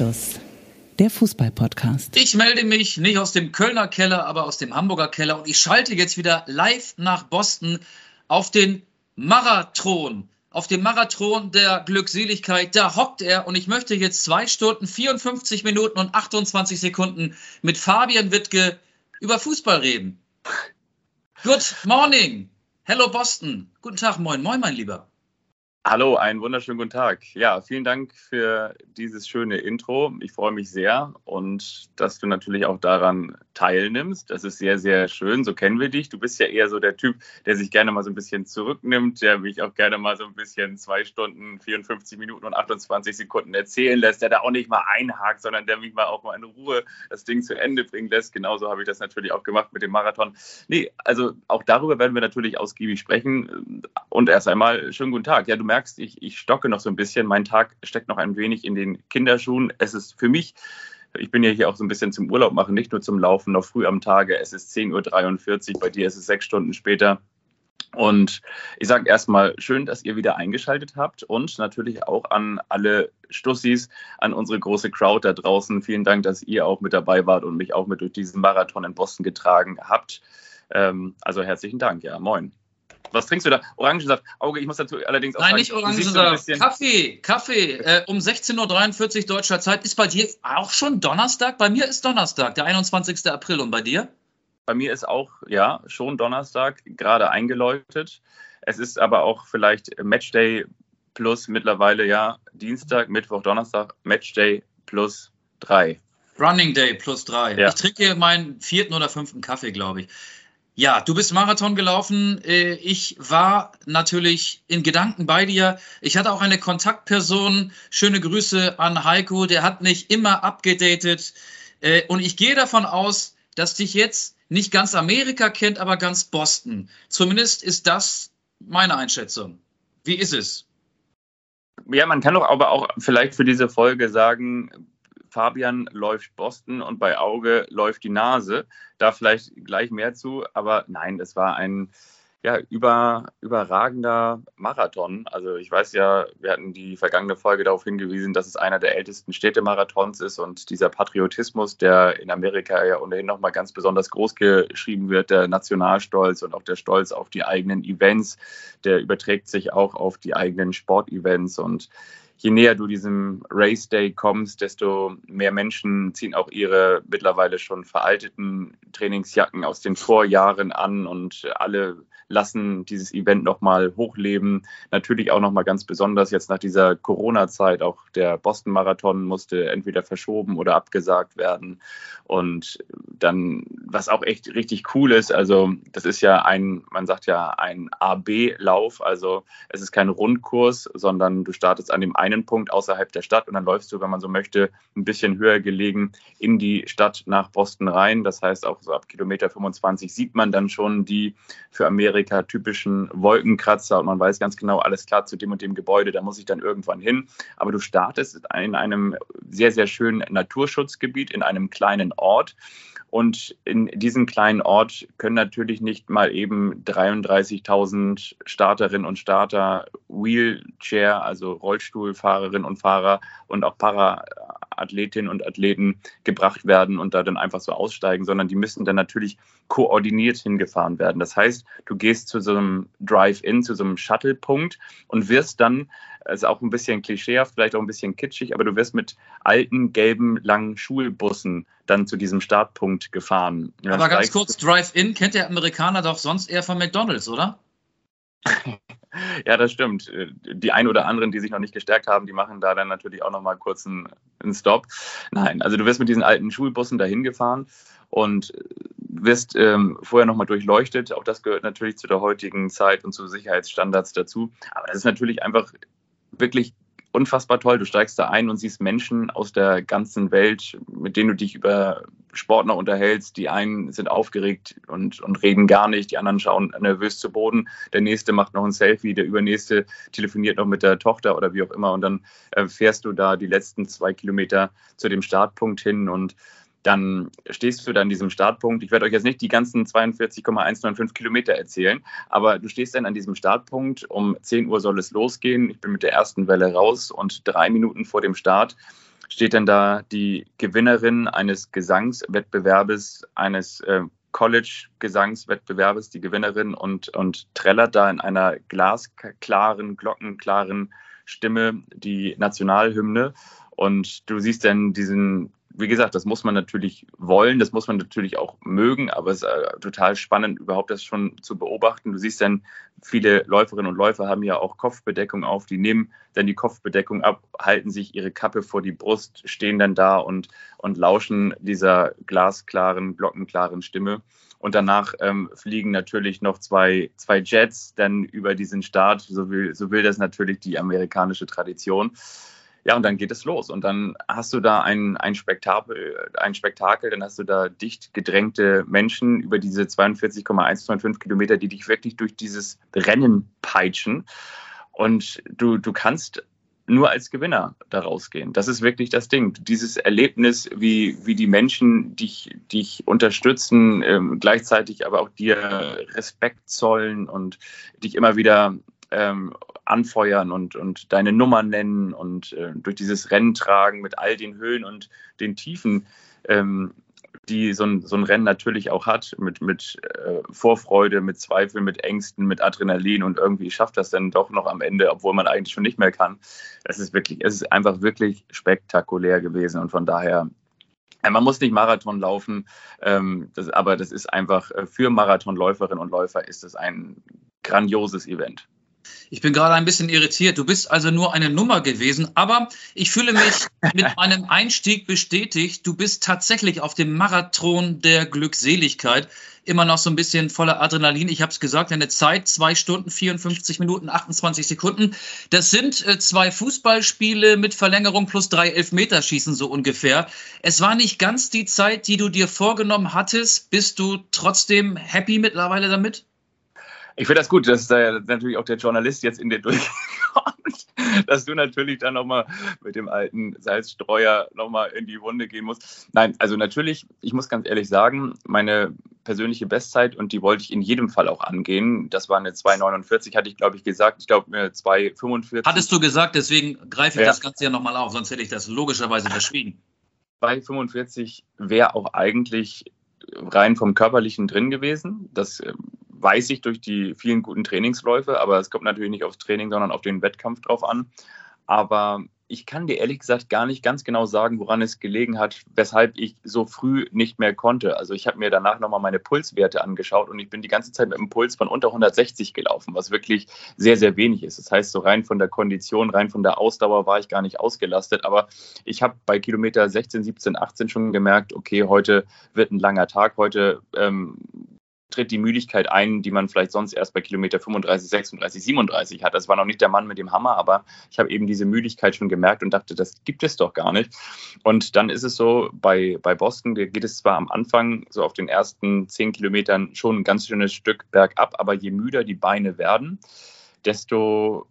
Anstoß, der Fußball-Podcast. Ich melde mich nicht aus dem Kölner Keller, aber aus dem Hamburger Keller und ich schalte jetzt wieder live nach Boston auf den Marathon. Auf dem Marathon der Glückseligkeit, da hockt er und ich möchte jetzt zwei Stunden, 54 Minuten und 28 Sekunden mit Fabian Wittke über Fußball reden. Good morning. Hello Boston. Guten Tag, moin, moin, mein Lieber. Hallo, einen wunderschönen guten Tag. Ja, vielen Dank für dieses schöne Intro. Ich freue mich sehr und dass du natürlich auch daran teilnimmst. Das ist sehr, sehr schön. So kennen wir dich. Du bist ja eher so der Typ, der sich gerne mal so ein bisschen zurücknimmt, der mich auch gerne mal so ein bisschen zwei Stunden, 54 Minuten und 28 Sekunden erzählen lässt, der da auch nicht mal einhakt, sondern der mich mal auch mal in Ruhe das Ding zu Ende bringen lässt. Genauso habe ich das natürlich auch gemacht mit dem Marathon. Nee, also auch darüber werden wir natürlich ausgiebig sprechen. Und erst einmal schönen guten Tag. Ja, du merkst, ich, ich stocke noch so ein bisschen. Mein Tag steckt noch ein wenig in den Kinderschuhen. Es ist für mich, ich bin ja hier auch so ein bisschen zum Urlaub machen, nicht nur zum Laufen, noch früh am Tage. Es ist 10.43 Uhr, bei dir ist es sechs Stunden später. Und ich sage erstmal schön, dass ihr wieder eingeschaltet habt und natürlich auch an alle Stussis, an unsere große Crowd da draußen. Vielen Dank, dass ihr auch mit dabei wart und mich auch mit durch diesen Marathon in Boston getragen habt. Ähm, also herzlichen Dank, ja, moin. Was trinkst du da? Orangensaft. Auge, ich muss dazu allerdings auch Nein, sagen, nicht Orangensaft. Kaffee, Kaffee. Äh, um 16.43 Uhr deutscher Zeit. Ist bei dir auch schon Donnerstag? Bei mir ist Donnerstag, der 21. April. Und bei dir? Bei mir ist auch, ja, schon Donnerstag, gerade eingeläutet. Es ist aber auch vielleicht Matchday plus mittlerweile, ja, Dienstag, Mittwoch, Donnerstag, Matchday plus drei. Running Day plus drei. Ja. Ich trinke meinen vierten oder fünften Kaffee, glaube ich. Ja, du bist Marathon gelaufen. Äh, ich war natürlich in Gedanken bei dir. Ich hatte auch eine Kontaktperson. Schöne Grüße an Heiko. Der hat mich immer abgedatet. Äh, und ich gehe davon aus, dass dich jetzt nicht ganz Amerika kennt, aber ganz Boston. Zumindest ist das meine Einschätzung. Wie ist es? Ja, man kann doch aber auch vielleicht für diese Folge sagen, Fabian läuft Boston und bei Auge läuft die Nase. Da vielleicht gleich mehr zu, aber nein, es war ein ja, über, überragender Marathon. Also ich weiß ja, wir hatten die vergangene Folge darauf hingewiesen, dass es einer der ältesten Städtemarathons ist und dieser Patriotismus, der in Amerika ja ohnehin nochmal ganz besonders groß geschrieben wird, der Nationalstolz und auch der Stolz auf die eigenen Events, der überträgt sich auch auf die eigenen Sportevents und je näher du diesem Race Day kommst, desto mehr Menschen ziehen auch ihre mittlerweile schon veralteten Trainingsjacken aus den Vorjahren an und alle lassen dieses Event nochmal hochleben. Natürlich auch nochmal ganz besonders jetzt nach dieser Corona-Zeit. Auch der Boston-Marathon musste entweder verschoben oder abgesagt werden. Und dann, was auch echt richtig cool ist, also das ist ja ein, man sagt ja ein AB-Lauf. Also es ist kein Rundkurs, sondern du startest an dem einen Punkt außerhalb der Stadt und dann läufst du, wenn man so möchte, ein bisschen höher gelegen in die Stadt nach Boston rein. Das heißt, auch so ab Kilometer 25 sieht man dann schon die für Amerika Amerika typischen Wolkenkratzer und man weiß ganz genau, alles klar zu dem und dem Gebäude, da muss ich dann irgendwann hin. Aber du startest in einem sehr, sehr schönen Naturschutzgebiet, in einem kleinen Ort. Und in diesem kleinen Ort können natürlich nicht mal eben 33.000 Starterinnen und Starter, Wheelchair, also Rollstuhlfahrerinnen und Fahrer und auch Paraathletinnen und Athleten gebracht werden und da dann einfach so aussteigen, sondern die müssen dann natürlich koordiniert hingefahren werden. Das heißt, du gehst zu so einem Drive-In, zu so einem Shuttle-Punkt und wirst dann ist auch ein bisschen klischeehaft, vielleicht auch ein bisschen kitschig, aber du wirst mit alten, gelben, langen Schulbussen dann zu diesem Startpunkt gefahren. Aber ganz kurz, Drive-In kennt der Amerikaner doch sonst eher von McDonalds, oder? ja, das stimmt. Die ein oder anderen, die sich noch nicht gestärkt haben, die machen da dann natürlich auch noch mal kurz einen, einen Stop. Nein, also du wirst mit diesen alten Schulbussen dahin gefahren und wirst ähm, vorher nochmal durchleuchtet. Auch das gehört natürlich zu der heutigen Zeit und zu Sicherheitsstandards dazu. Aber das ist natürlich einfach wirklich unfassbar toll. Du steigst da ein und siehst Menschen aus der ganzen Welt, mit denen du dich über Sport noch unterhältst. Die einen sind aufgeregt und, und reden gar nicht, die anderen schauen nervös zu Boden. Der nächste macht noch ein Selfie, der übernächste telefoniert noch mit der Tochter oder wie auch immer. Und dann äh, fährst du da die letzten zwei Kilometer zu dem Startpunkt hin und dann stehst du da an diesem Startpunkt. Ich werde euch jetzt nicht die ganzen 42,195 Kilometer erzählen, aber du stehst dann an diesem Startpunkt. Um 10 Uhr soll es losgehen. Ich bin mit der ersten Welle raus und drei Minuten vor dem Start steht dann da die Gewinnerin eines Gesangswettbewerbes, eines äh, College-Gesangswettbewerbes, die Gewinnerin und, und trällert da in einer glasklaren, glockenklaren Stimme die Nationalhymne. Und du siehst dann diesen wie gesagt, das muss man natürlich wollen, das muss man natürlich auch mögen, aber es ist äh, total spannend, überhaupt das schon zu beobachten. Du siehst dann, viele Läuferinnen und Läufer haben ja auch Kopfbedeckung auf, die nehmen dann die Kopfbedeckung ab, halten sich ihre Kappe vor die Brust, stehen dann da und, und lauschen dieser glasklaren, glockenklaren Stimme. Und danach ähm, fliegen natürlich noch zwei, zwei Jets dann über diesen Start. So will, so will das natürlich die amerikanische Tradition. Ja, und dann geht es los. Und dann hast du da ein, ein, Spektakel, ein Spektakel, dann hast du da dicht gedrängte Menschen über diese 42,125 Kilometer, die dich wirklich durch dieses Rennen peitschen. Und du, du kannst nur als Gewinner da rausgehen. Das ist wirklich das Ding. Dieses Erlebnis, wie, wie die Menschen dich, dich unterstützen, ähm, gleichzeitig aber auch dir Respekt zollen und dich immer wieder ähm, anfeuern und, und deine Nummer nennen und äh, durch dieses Rennen tragen mit all den Höhen und den Tiefen, ähm, die so ein, so ein Rennen natürlich auch hat, mit, mit äh, Vorfreude, mit Zweifeln, mit Ängsten, mit Adrenalin und irgendwie schafft das dann doch noch am Ende, obwohl man eigentlich schon nicht mehr kann. Es ist wirklich, es ist einfach wirklich spektakulär gewesen und von daher man muss nicht Marathon laufen, ähm, das, aber das ist einfach äh, für Marathonläuferinnen und Läufer ist es ein grandioses Event. Ich bin gerade ein bisschen irritiert. Du bist also nur eine Nummer gewesen, aber ich fühle mich mit meinem Einstieg bestätigt. Du bist tatsächlich auf dem Marathon der Glückseligkeit. Immer noch so ein bisschen voller Adrenalin. Ich habe es gesagt, eine Zeit, zwei Stunden, 54 Minuten, 28 Sekunden. Das sind äh, zwei Fußballspiele mit Verlängerung plus drei Elfmeterschießen so ungefähr. Es war nicht ganz die Zeit, die du dir vorgenommen hattest. Bist du trotzdem happy mittlerweile damit? Ich finde das gut, dass da natürlich auch der Journalist jetzt in dir durchkommt, dass du natürlich dann nochmal mit dem alten Salzstreuer nochmal in die Wunde gehen musst. Nein, also natürlich, ich muss ganz ehrlich sagen, meine persönliche Bestzeit und die wollte ich in jedem Fall auch angehen. Das war eine 2,49, hatte ich glaube ich gesagt. Ich glaube eine 2,45. Hattest du gesagt, deswegen greife ich ja. das Ganze ja nochmal auf, sonst hätte ich das logischerweise verschwiegen. 2,45 wäre auch eigentlich rein vom Körperlichen drin gewesen. Das ähm, weiß ich durch die vielen guten Trainingsläufe, aber es kommt natürlich nicht aufs Training, sondern auf den Wettkampf drauf an. Aber ich kann dir ehrlich gesagt gar nicht ganz genau sagen, woran es gelegen hat, weshalb ich so früh nicht mehr konnte. Also ich habe mir danach nochmal meine Pulswerte angeschaut und ich bin die ganze Zeit mit einem Puls von unter 160 gelaufen, was wirklich sehr, sehr wenig ist. Das heißt, so rein von der Kondition, rein von der Ausdauer war ich gar nicht ausgelastet. Aber ich habe bei Kilometer 16, 17, 18 schon gemerkt, okay, heute wird ein langer Tag, heute ähm, tritt die Müdigkeit ein, die man vielleicht sonst erst bei Kilometer 35, 36, 37 hat. Das war noch nicht der Mann mit dem Hammer, aber ich habe eben diese Müdigkeit schon gemerkt und dachte, das gibt es doch gar nicht. Und dann ist es so, bei, bei Boston geht es zwar am Anfang so auf den ersten zehn Kilometern schon ein ganz schönes Stück bergab, aber je müder die Beine werden, desto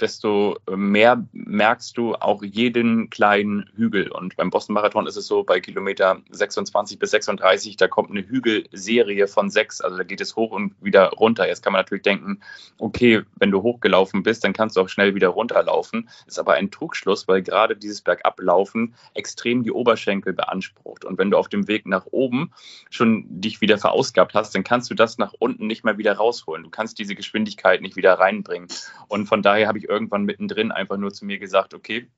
desto mehr merkst du auch jeden kleinen Hügel. Und beim Boston Marathon ist es so, bei Kilometer 26 bis 36, da kommt eine Hügelserie von sechs. Also da geht es hoch und wieder runter. Jetzt kann man natürlich denken, okay, wenn du hochgelaufen bist, dann kannst du auch schnell wieder runterlaufen. Ist aber ein Trugschluss, weil gerade dieses Bergablaufen extrem die Oberschenkel beansprucht. Und wenn du auf dem Weg nach oben schon dich wieder verausgabt hast, dann kannst du das nach unten nicht mehr wieder rausholen. Du kannst diese Geschwindigkeit nicht wieder reinbringen. Und von daher habe ich irgendwann mittendrin einfach nur zu mir gesagt, okay,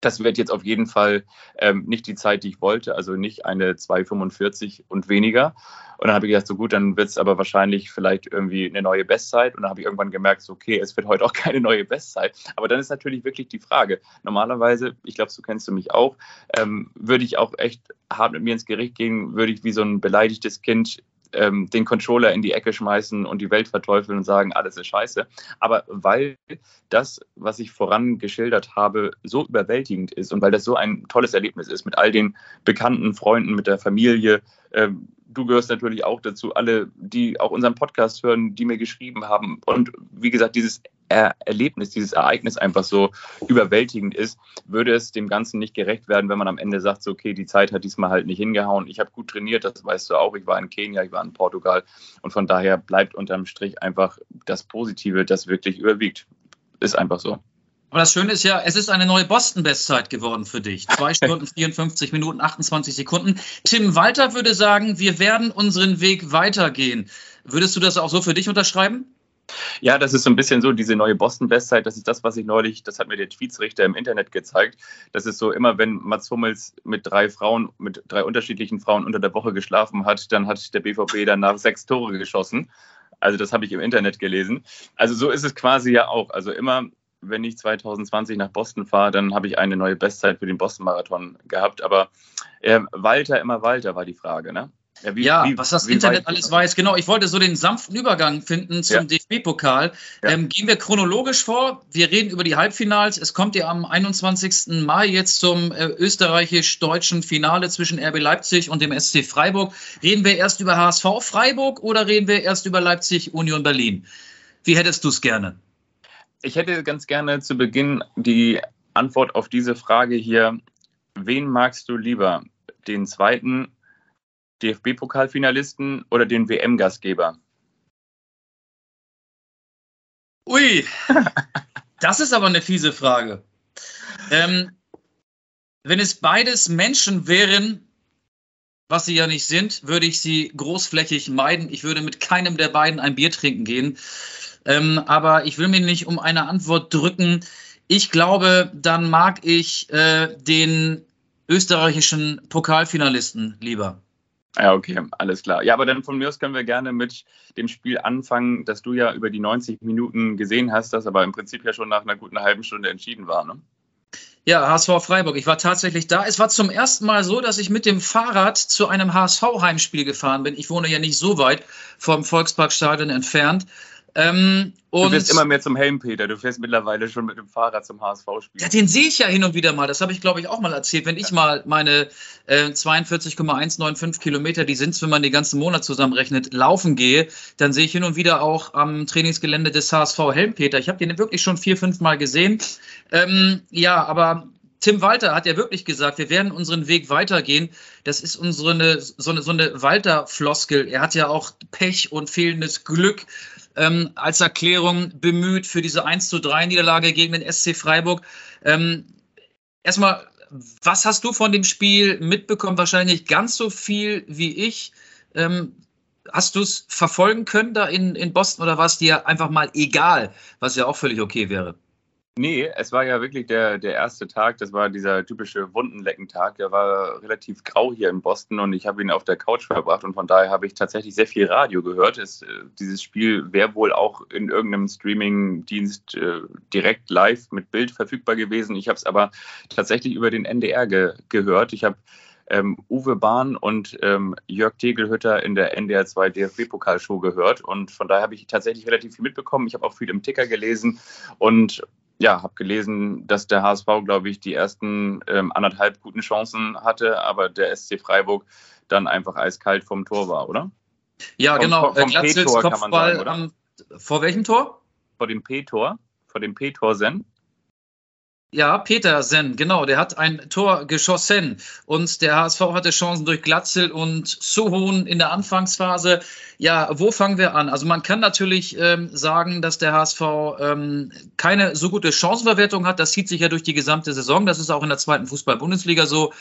das wird jetzt auf jeden Fall ähm, nicht die Zeit, die ich wollte, also nicht eine 2,45 und weniger. Und dann habe ich gedacht, so gut, dann wird es aber wahrscheinlich vielleicht irgendwie eine neue Bestzeit. Und dann habe ich irgendwann gemerkt, so, okay, es wird heute auch keine neue Bestzeit. Aber dann ist natürlich wirklich die Frage. Normalerweise, ich glaube, so kennst du mich auch, ähm, würde ich auch echt hart mit mir ins Gericht gehen, würde ich wie so ein beleidigtes Kind ähm, den Controller in die Ecke schmeißen und die Welt verteufeln und sagen, alles ist scheiße. Aber weil das, was ich voran geschildert habe, so überwältigend ist und weil das so ein tolles Erlebnis ist mit all den bekannten Freunden, mit der Familie, ähm, du gehörst natürlich auch dazu, alle, die auch unseren Podcast hören, die mir geschrieben haben. Und wie gesagt, dieses er Erlebnis, dieses Ereignis einfach so überwältigend ist, würde es dem Ganzen nicht gerecht werden, wenn man am Ende sagt, so, okay, die Zeit hat diesmal halt nicht hingehauen. Ich habe gut trainiert, das weißt du auch. Ich war in Kenia, ich war in Portugal. Und von daher bleibt unterm Strich einfach das Positive, das wirklich überwiegt. Ist einfach so. Aber das Schöne ist ja, es ist eine neue Boston-Bestzeit geworden für dich. Zwei Stunden, 54 Minuten, 28 Sekunden. Tim Walter würde sagen, wir werden unseren Weg weitergehen. Würdest du das auch so für dich unterschreiben? Ja, das ist so ein bisschen so, diese neue Boston-Bestzeit, das ist das, was ich neulich, das hat mir der Tweetsrichter im Internet gezeigt. Das ist so immer, wenn Mats Hummels mit drei Frauen, mit drei unterschiedlichen Frauen unter der Woche geschlafen hat, dann hat der BVB danach sechs Tore geschossen. Also das habe ich im Internet gelesen. Also so ist es quasi ja auch. Also immer, wenn ich 2020 nach Boston fahre, dann habe ich eine neue Bestzeit für den Boston-Marathon gehabt. Aber äh, Walter, immer Walter war die Frage, ne? Ja, wie, ja wie, was das Internet alles weiß. Genau, ich wollte so den sanften Übergang finden zum ja. DFB-Pokal. Ja. Ähm, gehen wir chronologisch vor. Wir reden über die Halbfinals. Es kommt ja am 21. Mai jetzt zum äh, österreichisch-deutschen Finale zwischen RB Leipzig und dem SC Freiburg. Reden wir erst über HSV Freiburg oder reden wir erst über Leipzig Union Berlin? Wie hättest du es gerne? Ich hätte ganz gerne zu Beginn die Antwort auf diese Frage hier. Wen magst du lieber? Den zweiten DFB-Pokalfinalisten oder den WM-Gastgeber? Ui, das ist aber eine fiese Frage. Ähm, wenn es beides Menschen wären, was sie ja nicht sind, würde ich sie großflächig meiden. Ich würde mit keinem der beiden ein Bier trinken gehen. Ähm, aber ich will mich nicht um eine Antwort drücken. Ich glaube, dann mag ich äh, den österreichischen Pokalfinalisten lieber. Ja, okay, alles klar. Ja, aber dann von mir aus können wir gerne mit dem Spiel anfangen, das du ja über die 90 Minuten gesehen hast, das aber im Prinzip ja schon nach einer guten halben Stunde entschieden war, ne? Ja, HSV Freiburg. Ich war tatsächlich da. Es war zum ersten Mal so, dass ich mit dem Fahrrad zu einem HSV-Heimspiel gefahren bin. Ich wohne ja nicht so weit vom Volksparkstadion entfernt. Ähm, du wirst immer mehr zum Helmpeter. Du fährst mittlerweile schon mit dem Fahrrad zum HSV-Spiel. Ja, den sehe ich ja hin und wieder mal. Das habe ich, glaube ich, auch mal erzählt. Wenn ich mal meine äh, 42,195 Kilometer, die sind es, wenn man den ganzen Monat zusammenrechnet, laufen gehe, dann sehe ich hin und wieder auch am Trainingsgelände des HSV Helmpeter. Ich habe den wirklich schon vier, fünf Mal gesehen. Ähm, ja, aber Tim Walter hat ja wirklich gesagt, wir werden unseren Weg weitergehen. Das ist unsere so eine, so eine Walter-Floskel. Er hat ja auch Pech und fehlendes Glück ähm, als Erklärung bemüht für diese 1 zu 3 Niederlage gegen den SC Freiburg. Ähm, erstmal, was hast du von dem Spiel mitbekommen? Wahrscheinlich ganz so viel wie ich. Ähm, hast du es verfolgen können da in, in Boston oder war es dir einfach mal egal, was ja auch völlig okay wäre? Nee, es war ja wirklich der, der erste Tag, das war dieser typische Wundenleckentag. Der war relativ grau hier in Boston und ich habe ihn auf der Couch verbracht und von daher habe ich tatsächlich sehr viel Radio gehört. Es, äh, dieses Spiel wäre wohl auch in irgendeinem Streaming-Dienst äh, direkt live mit Bild verfügbar gewesen. Ich habe es aber tatsächlich über den NDR ge gehört. Ich habe ähm, Uwe Bahn und ähm, Jörg Tegelhütter in der NDR 2 DFB-Pokalshow gehört. Und von daher habe ich tatsächlich relativ viel mitbekommen. Ich habe auch viel im Ticker gelesen und ja, habe gelesen, dass der HSV, glaube ich, die ersten ähm, anderthalb guten Chancen hatte, aber der SC Freiburg dann einfach eiskalt vom Tor war, oder? Ja, vom, genau. Vom Glatzels Kopfball sagen, vor welchem Tor? Vor dem P-Tor, vor dem P-Tor Sen. Ja, Petersen, genau, der hat ein Tor geschossen und der HSV hatte Chancen durch Glatzel und Suhon in der Anfangsphase. Ja, wo fangen wir an? Also man kann natürlich ähm, sagen, dass der HSV ähm, keine so gute Chancenverwertung hat. Das zieht sich ja durch die gesamte Saison. Das ist auch in der zweiten Fußball-Bundesliga so.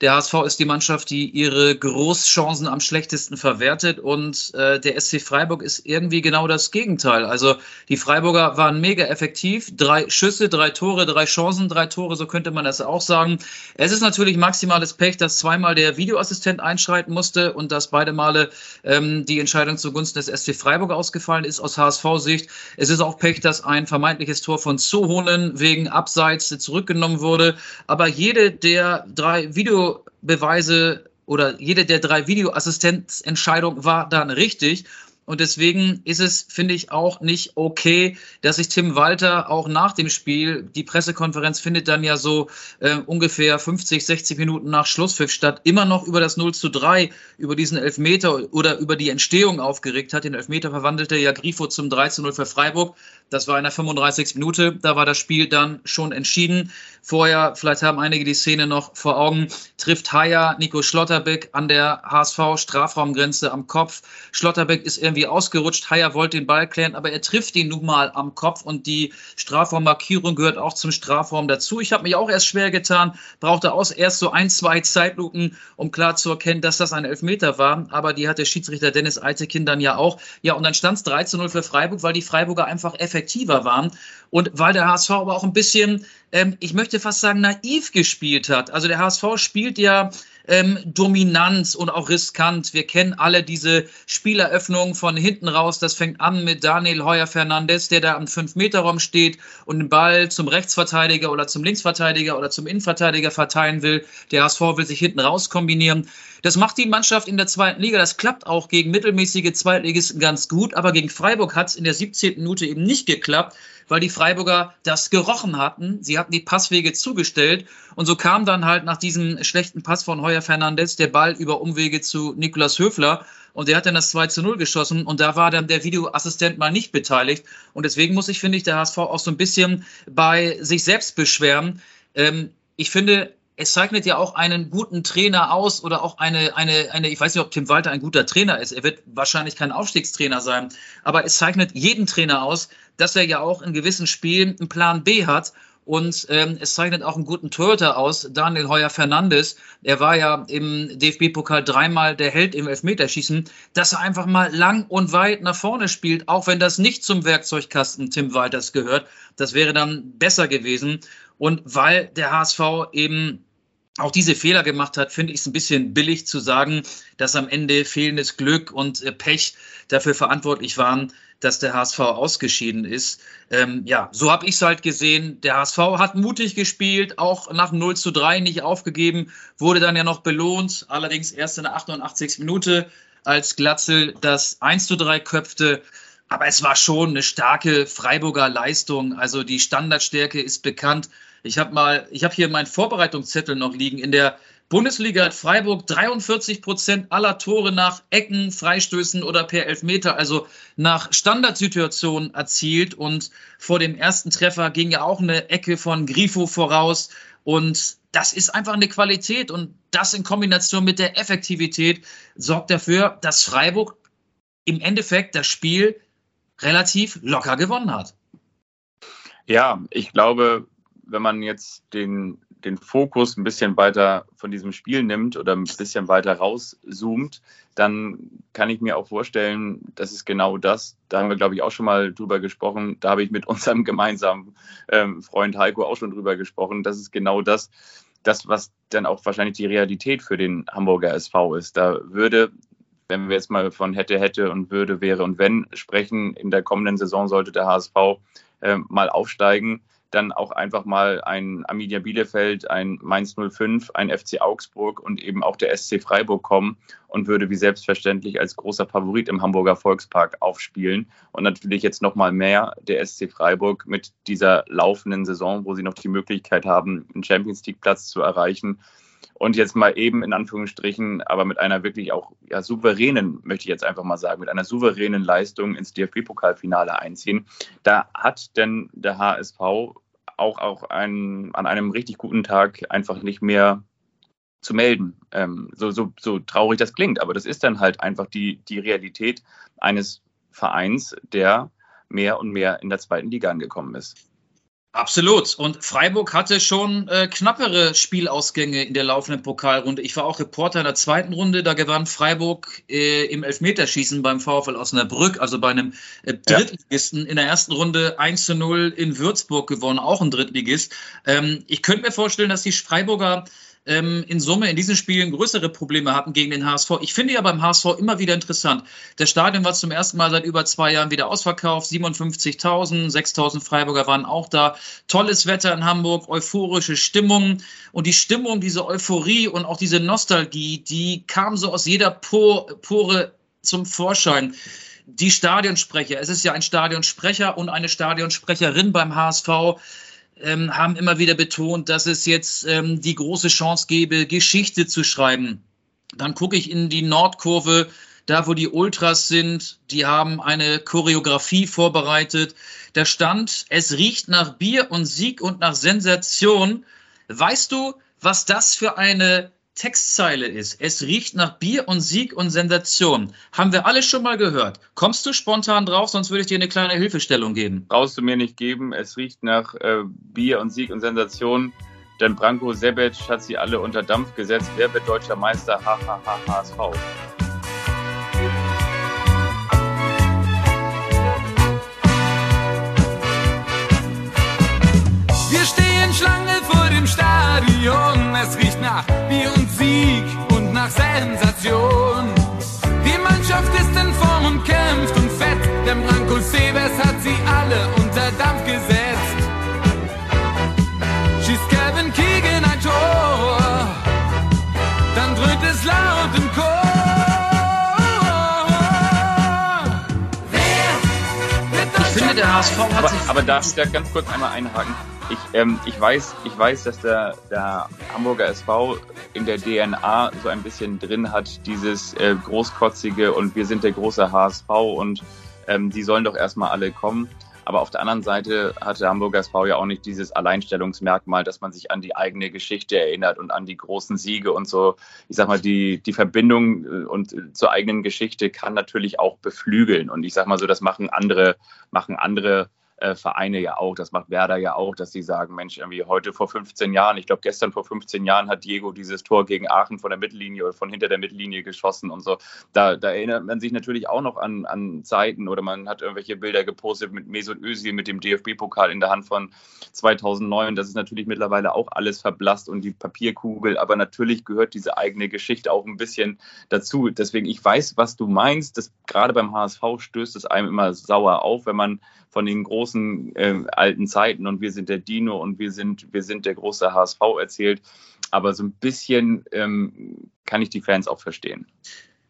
Der HSV ist die Mannschaft, die ihre Großchancen am schlechtesten verwertet und äh, der SC Freiburg ist irgendwie genau das Gegenteil. Also die Freiburger waren mega effektiv. Drei Schüsse, drei Tore, drei Chancen, drei Tore, so könnte man das auch sagen. Es ist natürlich maximales Pech, dass zweimal der Videoassistent einschreiten musste und dass beide Male ähm, die Entscheidung zugunsten des SC Freiburg ausgefallen ist aus HSV-Sicht. Es ist auch Pech, dass ein vermeintliches Tor von Zohonen wegen Abseits zurückgenommen wurde. Aber jede der drei Video Videobeweise oder jede der drei Videoassistenzentscheidungen war dann richtig. Und deswegen ist es, finde ich, auch nicht okay, dass sich Tim Walter auch nach dem Spiel, die Pressekonferenz findet dann ja so äh, ungefähr 50, 60 Minuten nach Schlusspfiff statt, immer noch über das 0 zu 3, über diesen Elfmeter oder über die Entstehung aufgeregt hat. Den Elfmeter verwandelte ja Grifo zum 3 zu 0 für Freiburg. Das war in der 35. Minute. Da war das Spiel dann schon entschieden. Vorher, vielleicht haben einige die Szene noch vor Augen, trifft Haya Nico Schlotterbeck an der HSV-Strafraumgrenze am Kopf. Schlotterbeck ist irgendwie irgendwie ausgerutscht. Haier wollte den Ball klären, aber er trifft ihn nun mal am Kopf und die Strafraummarkierung gehört auch zum Strafraum dazu. Ich habe mich auch erst schwer getan, brauchte aus erst so ein, zwei Zeitlupen, um klar zu erkennen, dass das ein Elfmeter war. Aber die hat der Schiedsrichter Dennis Eitekin dann ja auch. Ja, und dann stand es 3 zu 0 für Freiburg, weil die Freiburger einfach effektiver waren und weil der HSV aber auch ein bisschen, ähm, ich möchte fast sagen, naiv gespielt hat. Also der HSV spielt ja ähm, dominant und auch riskant. Wir kennen alle diese Spieleröffnung von hinten raus. Das fängt an mit Daniel Heuer Fernandes, der da am 5-Meter-Raum steht und den Ball zum Rechtsverteidiger oder zum Linksverteidiger oder zum Innenverteidiger verteilen will. Der HSV will sich hinten raus kombinieren. Das macht die Mannschaft in der zweiten Liga. Das klappt auch gegen mittelmäßige Zweitligisten ganz gut. Aber gegen Freiburg hat es in der 17. Minute eben nicht geklappt weil die Freiburger das gerochen hatten. Sie hatten die Passwege zugestellt und so kam dann halt nach diesem schlechten Pass von Heuer Fernandes der Ball über Umwege zu Nikolas Höfler und der hat dann das 2 zu 0 geschossen und da war dann der Videoassistent mal nicht beteiligt und deswegen muss ich, finde ich, der HSV auch so ein bisschen bei sich selbst beschweren. Ähm, ich finde, es zeichnet ja auch einen guten Trainer aus oder auch eine, eine, eine, ich weiß nicht, ob Tim Walter ein guter Trainer ist. Er wird wahrscheinlich kein Aufstiegstrainer sein, aber es zeichnet jeden Trainer aus, dass er ja auch in gewissen Spielen einen Plan B hat. Und ähm, es zeichnet auch einen guten Torhüter aus, Daniel Heuer Fernandes. Er war ja im DFB-Pokal dreimal der Held im Elfmeterschießen, dass er einfach mal lang und weit nach vorne spielt, auch wenn das nicht zum Werkzeugkasten Tim Walters gehört. Das wäre dann besser gewesen. Und weil der HSV eben auch diese Fehler gemacht hat, finde ich es ein bisschen billig zu sagen, dass am Ende fehlendes Glück und äh, Pech dafür verantwortlich waren, dass der HSV ausgeschieden ist. Ähm, ja, so habe ich es halt gesehen. Der HSV hat mutig gespielt, auch nach 0 zu 3 nicht aufgegeben, wurde dann ja noch belohnt, allerdings erst in der 88. Minute, als Glatzel das 1 zu 3 köpfte. Aber es war schon eine starke Freiburger Leistung. Also die Standardstärke ist bekannt. Ich habe mal, ich habe hier meinen Vorbereitungszettel noch liegen. In der Bundesliga hat Freiburg 43 Prozent aller Tore nach Ecken, Freistößen oder per Elfmeter, also nach Standardsituationen erzielt. Und vor dem ersten Treffer ging ja auch eine Ecke von Grifo voraus. Und das ist einfach eine Qualität. Und das in Kombination mit der Effektivität sorgt dafür, dass Freiburg im Endeffekt das Spiel relativ locker gewonnen hat. Ja, ich glaube, wenn man jetzt den, den Fokus ein bisschen weiter von diesem Spiel nimmt oder ein bisschen weiter rauszoomt, dann kann ich mir auch vorstellen, das ist genau das. Da haben wir, glaube ich, auch schon mal drüber gesprochen. Da habe ich mit unserem gemeinsamen ähm, Freund Heiko auch schon drüber gesprochen. Das ist genau das, das, was dann auch wahrscheinlich die Realität für den Hamburger SV ist. Da würde wenn wir jetzt mal von hätte, hätte und würde, wäre und wenn sprechen, in der kommenden Saison sollte der HSV äh, mal aufsteigen, dann auch einfach mal ein Arminia Bielefeld, ein Mainz 05, ein FC Augsburg und eben auch der SC Freiburg kommen und würde wie selbstverständlich als großer Favorit im Hamburger Volkspark aufspielen. Und natürlich jetzt nochmal mehr der SC Freiburg mit dieser laufenden Saison, wo sie noch die Möglichkeit haben, einen Champions League Platz zu erreichen. Und jetzt mal eben in Anführungsstrichen, aber mit einer wirklich auch ja, souveränen, möchte ich jetzt einfach mal sagen, mit einer souveränen Leistung ins DFB-Pokalfinale einziehen. Da hat denn der HSV auch, auch ein, an einem richtig guten Tag einfach nicht mehr zu melden. Ähm, so, so, so traurig das klingt, aber das ist dann halt einfach die, die Realität eines Vereins, der mehr und mehr in der zweiten Liga angekommen ist. Absolut. Und Freiburg hatte schon äh, knappere Spielausgänge in der laufenden Pokalrunde. Ich war auch Reporter in der zweiten Runde. Da gewann Freiburg äh, im Elfmeterschießen beim VfL Osnabrück, also bei einem äh, Drittligisten. Ja. In der ersten Runde 1 zu 0 in Würzburg gewonnen, auch ein Drittligist. Ähm, ich könnte mir vorstellen, dass die Freiburger ähm, in Summe in diesen Spielen größere Probleme hatten gegen den HSV. Ich finde ja beim HSV immer wieder interessant. Das Stadion war zum ersten Mal seit über zwei Jahren wieder ausverkauft. 57.000, 6.000 Freiburger waren auch da. Tolles Wetter in Hamburg, euphorische Stimmung. Und die Stimmung, diese Euphorie und auch diese Nostalgie, die kam so aus jeder Pore zum Vorschein die Stadionsprecher. Es ist ja ein Stadionsprecher und eine Stadionsprecherin beim HSV ähm, haben immer wieder betont, dass es jetzt ähm, die große Chance gäbe, Geschichte zu schreiben. Dann gucke ich in die Nordkurve, da wo die Ultras sind, die haben eine Choreografie vorbereitet. Da stand, es riecht nach Bier und Sieg und nach Sensation. Weißt du, was das für eine Textzeile ist, es riecht nach Bier und Sieg und Sensation. Haben wir alle schon mal gehört. Kommst du spontan drauf, sonst würde ich dir eine kleine Hilfestellung geben. Brauchst du mir nicht geben. Es riecht nach äh, Bier und Sieg und Sensation. Denn Branko Sebec hat sie alle unter Dampf gesetzt. Wer wird deutscher Meister? HHH Wir nach Bier und Sieg und nach Sensation. Die Mannschaft ist in Form und kämpft und fett. Der Branko Sebes hat sie alle unter Dampf gesetzt. Schießt Kevin Keegan ein Tor, dann dröhnt es laut im Chor. Wer wird Ich finde, der HSV hat Aber, sich. aber darf ich da ganz kurz einmal einhaken? Ich, ähm, ich, weiß, ich weiß, dass der, der Hamburger SV in der DNA so ein bisschen drin hat, dieses äh, großkotzige und wir sind der große HSV und ähm, die sollen doch erstmal alle kommen. Aber auf der anderen Seite hat der Hamburger SV ja auch nicht dieses Alleinstellungsmerkmal, dass man sich an die eigene Geschichte erinnert und an die großen Siege und so. Ich sag mal, die, die Verbindung äh, und äh, zur eigenen Geschichte kann natürlich auch beflügeln. Und ich sag mal so, das machen andere, machen andere äh, Vereine ja auch, das macht Werder ja auch, dass sie sagen, Mensch, irgendwie heute vor 15 Jahren, ich glaube gestern vor 15 Jahren hat Diego dieses Tor gegen Aachen von der Mittellinie oder von hinter der Mittellinie geschossen und so. Da, da erinnert man sich natürlich auch noch an, an Zeiten oder man hat irgendwelche Bilder gepostet mit Mesut Özil mit dem DFB-Pokal in der Hand von 2009. Das ist natürlich mittlerweile auch alles verblasst und die Papierkugel, aber natürlich gehört diese eigene Geschichte auch ein bisschen dazu. Deswegen, ich weiß, was du meinst. Das, gerade beim HSV stößt es einem immer sauer auf, wenn man von den großen äh, alten Zeiten und wir sind der Dino und wir sind, wir sind der große HSV erzählt. Aber so ein bisschen ähm, kann ich die Fans auch verstehen.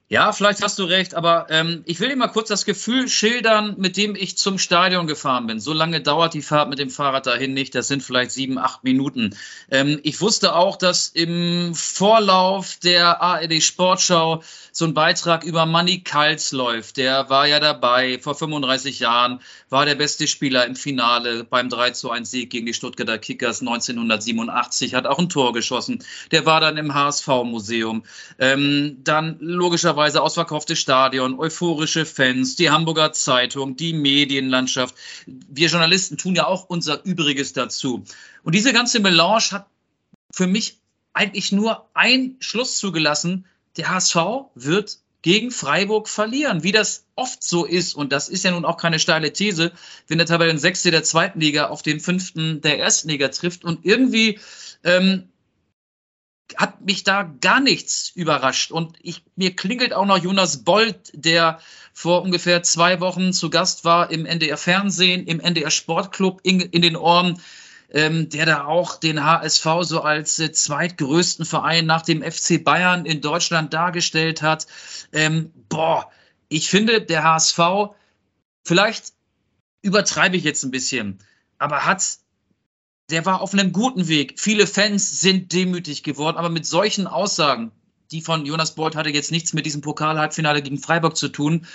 Ja, vielleicht hast du recht, aber ähm, ich will dir mal kurz das Gefühl schildern, mit dem ich zum Stadion gefahren bin. So lange dauert die Fahrt mit dem Fahrrad dahin nicht. Das sind vielleicht sieben, acht Minuten. Ähm, ich wusste auch, dass im Vorlauf der ARD Sportschau so ein Beitrag über Manny Kals läuft. Der war ja dabei vor 35 Jahren, war der beste Spieler im Finale beim 3 zu 1 Sieg gegen die Stuttgarter Kickers 1987, hat auch ein Tor geschossen. Der war dann im HSV-Museum. Ähm, dann logischerweise logischerweise ausverkauftes Stadion, euphorische Fans, die Hamburger Zeitung, die Medienlandschaft. Wir Journalisten tun ja auch unser Übriges dazu. Und diese ganze Melange hat für mich eigentlich nur ein Schluss zugelassen. Der HSV wird gegen Freiburg verlieren, wie das oft so ist. Und das ist ja nun auch keine steile These, wenn der Tabellensechste der zweiten Liga auf den fünften der ersten Liga trifft. Und irgendwie ähm, hat mich da gar nichts überrascht. Und ich, mir klingelt auch noch Jonas Bold, der vor ungefähr zwei Wochen zu Gast war im NDR Fernsehen, im NDR Sportclub in, in den Ohren, ähm, der da auch den HSV so als äh, zweitgrößten Verein nach dem FC Bayern in Deutschland dargestellt hat. Ähm, boah, ich finde, der HSV, vielleicht übertreibe ich jetzt ein bisschen, aber hat der war auf einem guten Weg. Viele Fans sind demütig geworden, aber mit solchen Aussagen, die von Jonas Bolt hatte jetzt nichts mit diesem Pokal-Halbfinale gegen Freiburg zu tun,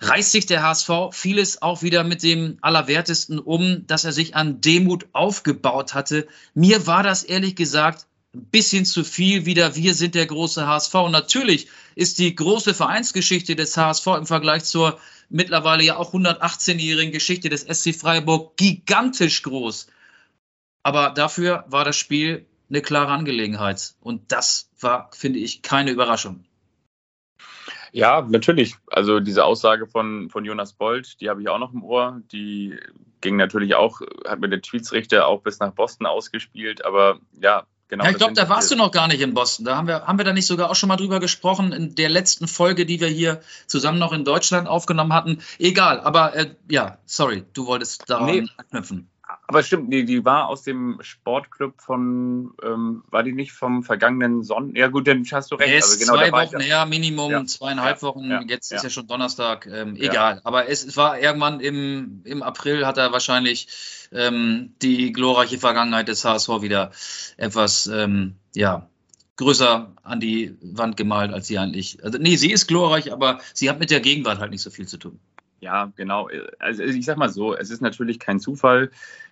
reißt sich der HSV vieles auch wieder mit dem Allerwertesten um, dass er sich an Demut aufgebaut hatte. Mir war das ehrlich gesagt ein bisschen zu viel wieder. Wir sind der große HSV. Und natürlich ist die große Vereinsgeschichte des HSV im Vergleich zur mittlerweile ja auch 118-jährigen Geschichte des SC Freiburg gigantisch groß. Aber dafür war das Spiel eine klare Angelegenheit. Und das war, finde ich, keine Überraschung. Ja, natürlich. Also diese Aussage von, von Jonas Bold, die habe ich auch noch im Ohr. Die ging natürlich auch, hat mir der Tweetsrichter auch bis nach Boston ausgespielt. Aber ja, genau. Ja, ich glaube, da warst du noch gar nicht in Boston. Da haben wir, haben wir da nicht sogar auch schon mal drüber gesprochen in der letzten Folge, die wir hier zusammen noch in Deutschland aufgenommen hatten. Egal, aber äh, ja, sorry, du wolltest da nee. anknüpfen. Aber stimmt, die, die war aus dem Sportclub von, ähm, war die nicht vom vergangenen Sonntag? Ja gut, dann hast du recht. Also genau, zwei Wochen her, Minimum ja. zweieinhalb ja. Wochen. Ja. Jetzt ist ja schon Donnerstag. Ähm, egal. Aber es, es, war irgendwann im, im April hat er wahrscheinlich ähm, die glorreiche Vergangenheit des HSV wieder etwas, ähm, ja, größer an die Wand gemalt, als sie eigentlich. Also, nee, sie ist glorreich, aber sie hat mit der Gegenwart halt nicht so viel zu tun. Ja, genau. Also ich sag mal so, es ist natürlich kein Zufall,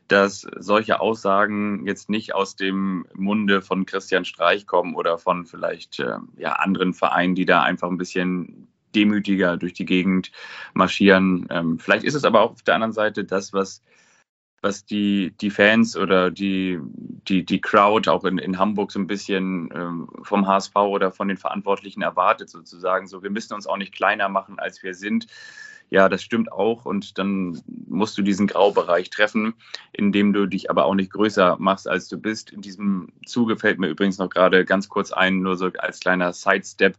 dass solche Aussagen jetzt nicht aus dem Munde von Christian Streich kommen oder von vielleicht äh, ja, anderen Vereinen, die da einfach ein bisschen demütiger durch die Gegend marschieren. Ähm, vielleicht ist es aber auch auf der anderen Seite das, was was die, die Fans oder die, die, die Crowd auch in, in Hamburg so ein bisschen ähm, vom HSV oder von den Verantwortlichen erwartet, sozusagen. So, wir müssen uns auch nicht kleiner machen, als wir sind. Ja, das stimmt auch. Und dann musst du diesen Graubereich treffen, indem du dich aber auch nicht größer machst, als du bist. In diesem Zuge fällt mir übrigens noch gerade ganz kurz ein, nur so als kleiner Sidestep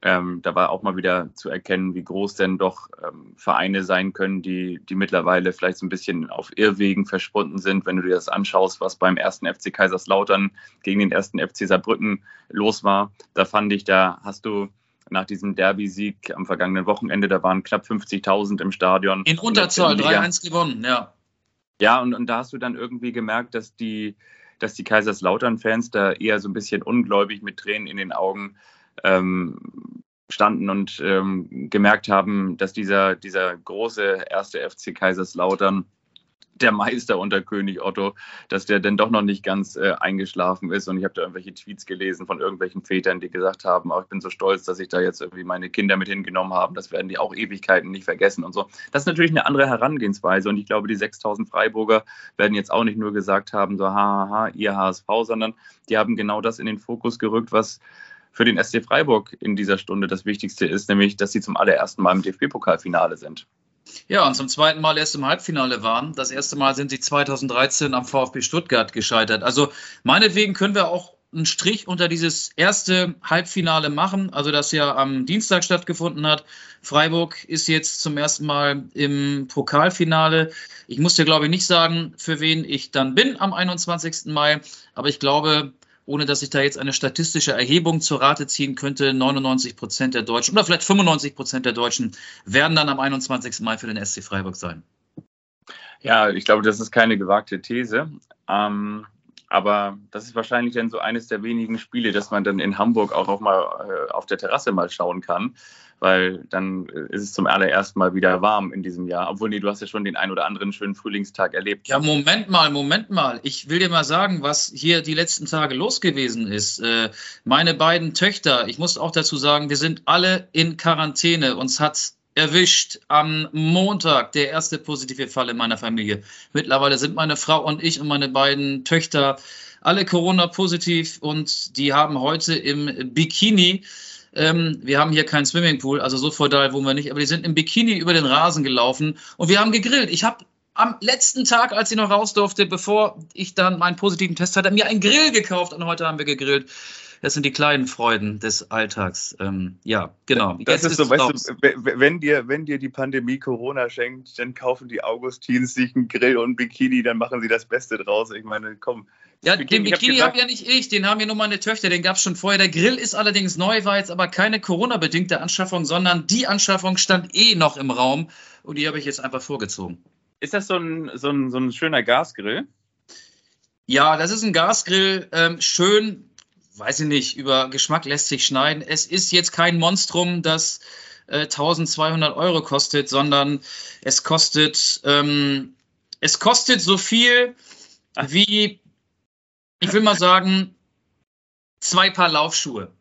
ähm, da war auch mal wieder zu erkennen, wie groß denn doch ähm, Vereine sein können, die, die mittlerweile vielleicht so ein bisschen auf Irrwegen verschwunden sind. Wenn du dir das anschaust, was beim ersten FC Kaiserslautern gegen den ersten FC Saarbrücken los war, da fand ich, da hast du nach diesem Derby-Sieg am vergangenen Wochenende, da waren knapp 50.000 im Stadion. In Unterzahl, 3-1 gewonnen, ja. Ja, und, und da hast du dann irgendwie gemerkt, dass die, dass die Kaiserslautern-Fans da eher so ein bisschen ungläubig mit Tränen in den Augen ähm, standen und ähm, gemerkt haben, dass dieser, dieser große erste FC Kaiserslautern der Meister unter König Otto, dass der denn doch noch nicht ganz äh, eingeschlafen ist. Und ich habe da irgendwelche Tweets gelesen von irgendwelchen Vätern, die gesagt haben, oh, ich bin so stolz, dass ich da jetzt irgendwie meine Kinder mit hingenommen habe. Das werden die auch Ewigkeiten nicht vergessen und so. Das ist natürlich eine andere Herangehensweise. Und ich glaube, die 6000 Freiburger werden jetzt auch nicht nur gesagt haben, so haha, ihr HSV, sondern die haben genau das in den Fokus gerückt, was für den SC Freiburg in dieser Stunde das Wichtigste ist, nämlich, dass sie zum allerersten Mal im DFB-Pokalfinale sind. Ja, und zum zweiten Mal erst im Halbfinale waren. Das erste Mal sind sie 2013 am VfB Stuttgart gescheitert. Also meinetwegen können wir auch einen Strich unter dieses erste Halbfinale machen, also das ja am Dienstag stattgefunden hat. Freiburg ist jetzt zum ersten Mal im Pokalfinale. Ich muss dir, glaube ich, nicht sagen, für wen ich dann bin am 21. Mai, aber ich glaube, ohne dass ich da jetzt eine statistische Erhebung zur Rate ziehen könnte, 99 Prozent der Deutschen oder vielleicht 95 Prozent der Deutschen werden dann am 21. Mai für den SC Freiburg sein. Ja, ich glaube, das ist keine gewagte These. Ähm, aber das ist wahrscheinlich dann so eines der wenigen Spiele, dass man dann in Hamburg auch, auch mal äh, auf der Terrasse mal schauen kann weil dann äh, ist es zum allerersten Mal wieder warm in diesem Jahr. Obwohl, nee, du hast ja schon den ein oder anderen schönen Frühlingstag erlebt. Ja, Moment mal, Moment mal. Ich will dir mal sagen, was hier die letzten Tage los gewesen ist. Äh, meine beiden Töchter, ich muss auch dazu sagen, wir sind alle in Quarantäne. Uns hat erwischt am Montag der erste positive Fall in meiner Familie. Mittlerweile sind meine Frau und ich und meine beiden Töchter alle Corona-positiv und die haben heute im Bikini ähm, wir haben hier keinen Swimmingpool, also so feudal wohnen wir nicht, aber die sind im Bikini über den Rasen gelaufen und wir haben gegrillt. Ich habe am letzten Tag, als ich noch raus durfte, bevor ich dann meinen positiven Test hatte, mir einen Grill gekauft und heute haben wir gegrillt. Das sind die kleinen Freuden des Alltags. Ähm, ja, genau. Das Jetzt ist so, weißt du, wenn dir, wenn dir die Pandemie Corona schenkt, dann kaufen die Augustins sich einen Grill und ein Bikini, dann machen sie das Beste draus. Ich meine, komm, ja, den Bikini habe hab ja nicht ich, den haben ja nur meine Töchter, den gab es schon vorher. Der Grill ist allerdings neu, war jetzt aber keine Corona-bedingte Anschaffung, sondern die Anschaffung stand eh noch im Raum und die habe ich jetzt einfach vorgezogen. Ist das so ein, so ein, so ein schöner Gasgrill? Ja, das ist ein Gasgrill, ähm, schön, weiß ich nicht, über Geschmack lässt sich schneiden. Es ist jetzt kein Monstrum, das äh, 1200 Euro kostet, sondern es kostet, ähm, es kostet so viel wie ich will mal sagen, zwei Paar Laufschuhe.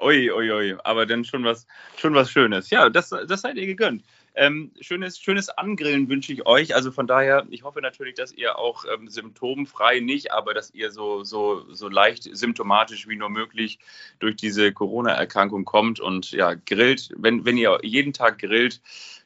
Ui, ui, ui, aber dann schon was, schon was Schönes. Ja, das, das seid ihr gegönnt. Ähm, schönes, schönes Angrillen wünsche ich euch. Also von daher, ich hoffe natürlich, dass ihr auch ähm, symptomfrei nicht, aber dass ihr so, so, so leicht symptomatisch wie nur möglich durch diese Corona-Erkrankung kommt und ja, grillt. Wenn, wenn ihr jeden Tag grillt,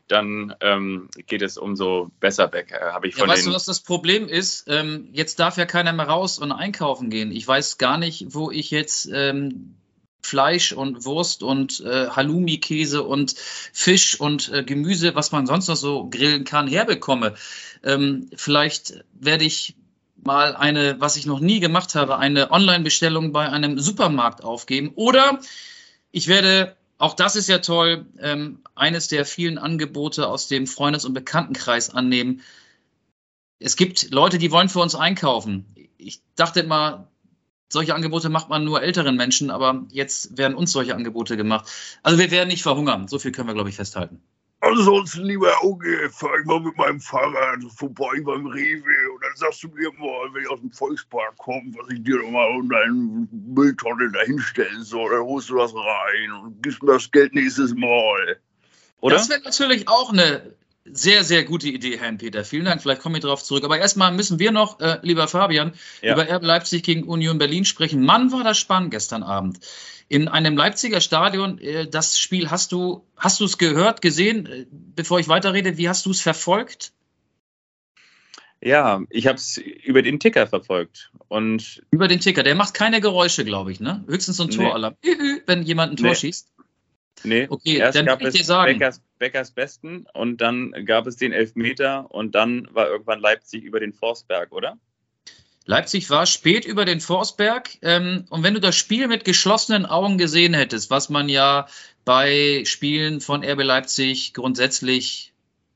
dann ähm, geht es umso besser weg. Äh, Habe ich von ja, weißt du, was das Problem ist? Ähm, jetzt darf ja keiner mehr raus und einkaufen gehen. Ich weiß gar nicht, wo ich jetzt ähm, Fleisch und Wurst und äh, Halloumi-Käse und Fisch und äh, Gemüse, was man sonst noch so grillen kann, herbekomme. Ähm, vielleicht werde ich mal eine, was ich noch nie gemacht habe, eine Online-Bestellung bei einem Supermarkt aufgeben. Oder ich werde auch das ist ja toll. Ähm, eines der vielen Angebote aus dem Freundes- und Bekanntenkreis annehmen. Es gibt Leute, die wollen für uns einkaufen. Ich dachte immer, solche Angebote macht man nur älteren Menschen, aber jetzt werden uns solche Angebote gemacht. Also wir werden nicht verhungern. So viel können wir, glaube ich, festhalten. Ansonsten, lieber Auge, fahr ich mal mit meinem Fahrrad vorbei beim Rewe und dann sagst du mir mal, wenn ich aus dem Volkspark komme, was ich dir doch mal um deine Mülltonne da hinstellen soll. Dann holst du das rein und gibst mir das Geld nächstes Mal. Oder? Das wäre natürlich auch eine sehr, sehr gute Idee, Herrn Peter. Vielen Dank. Vielleicht komme ich darauf zurück. Aber erstmal müssen wir noch, äh, lieber Fabian, ja. über RB Leipzig gegen Union Berlin sprechen. Mann, war das spannend gestern Abend in einem Leipziger Stadion. Äh, das Spiel hast du, hast du es gehört, gesehen? Äh, bevor ich weiterrede, wie hast du es verfolgt? Ja, ich habe es über den Ticker verfolgt. Und über den Ticker, der macht keine Geräusche, glaube ich, ne? Höchstens so ein Toralarm, wenn jemand ein Tor nee. schießt. Nee, okay, erst dann gab ich dir sagen. Beckers, Beckers Besten und dann gab es den Elfmeter und dann war irgendwann Leipzig über den Forstberg, oder? Leipzig war spät über den Forsberg. Ähm, und wenn du das Spiel mit geschlossenen Augen gesehen hättest, was man ja bei Spielen von RB Leipzig grundsätzlich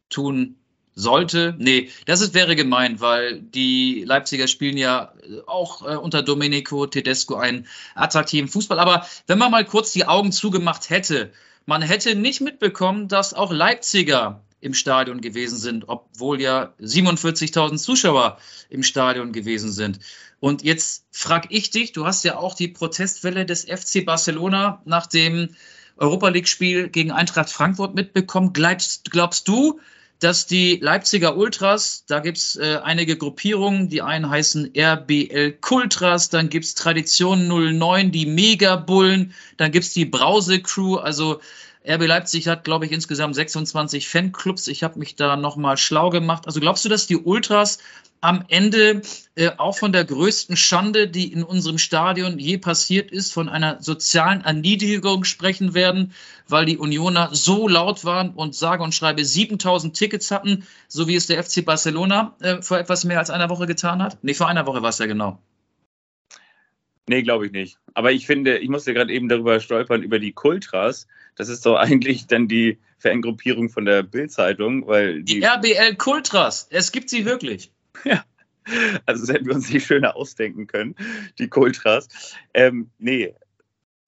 tun sollte. Nee, das ist, wäre gemein, weil die Leipziger spielen ja auch äh, unter Domenico Tedesco einen attraktiven Fußball. Aber wenn man mal kurz die Augen zugemacht hätte, man hätte nicht mitbekommen, dass auch Leipziger im Stadion gewesen sind, obwohl ja 47.000 Zuschauer im Stadion gewesen sind. Und jetzt frage ich dich, du hast ja auch die Protestwelle des FC Barcelona nach dem Europa League-Spiel gegen Eintracht Frankfurt mitbekommen. Glaubst, glaubst du, dass die Leipziger Ultras, da gibt es äh, einige Gruppierungen, die einen heißen RBL Kultras, dann gibt es Tradition 09, die Megabullen, dann gibt es die Brause Crew, also RB Leipzig hat, glaube ich, insgesamt 26 Fanclubs. Ich habe mich da nochmal schlau gemacht. Also glaubst du, dass die Ultras am Ende äh, auch von der größten Schande, die in unserem Stadion je passiert ist, von einer sozialen Erniedrigung sprechen werden, weil die Unioner so laut waren und sage und schreibe 7000 Tickets hatten, so wie es der FC Barcelona äh, vor etwas mehr als einer Woche getan hat? Nee, vor einer Woche war es ja genau. Nee, glaube ich nicht. Aber ich finde, ich musste gerade eben darüber stolpern, über die Kultras. Das ist doch eigentlich dann die Fangruppierung von der Bild-Zeitung, weil die, die RBL Kultras, es gibt sie wirklich. Ja. Also das hätten wir uns nicht schöner ausdenken können, die Kultras. Ähm, nee,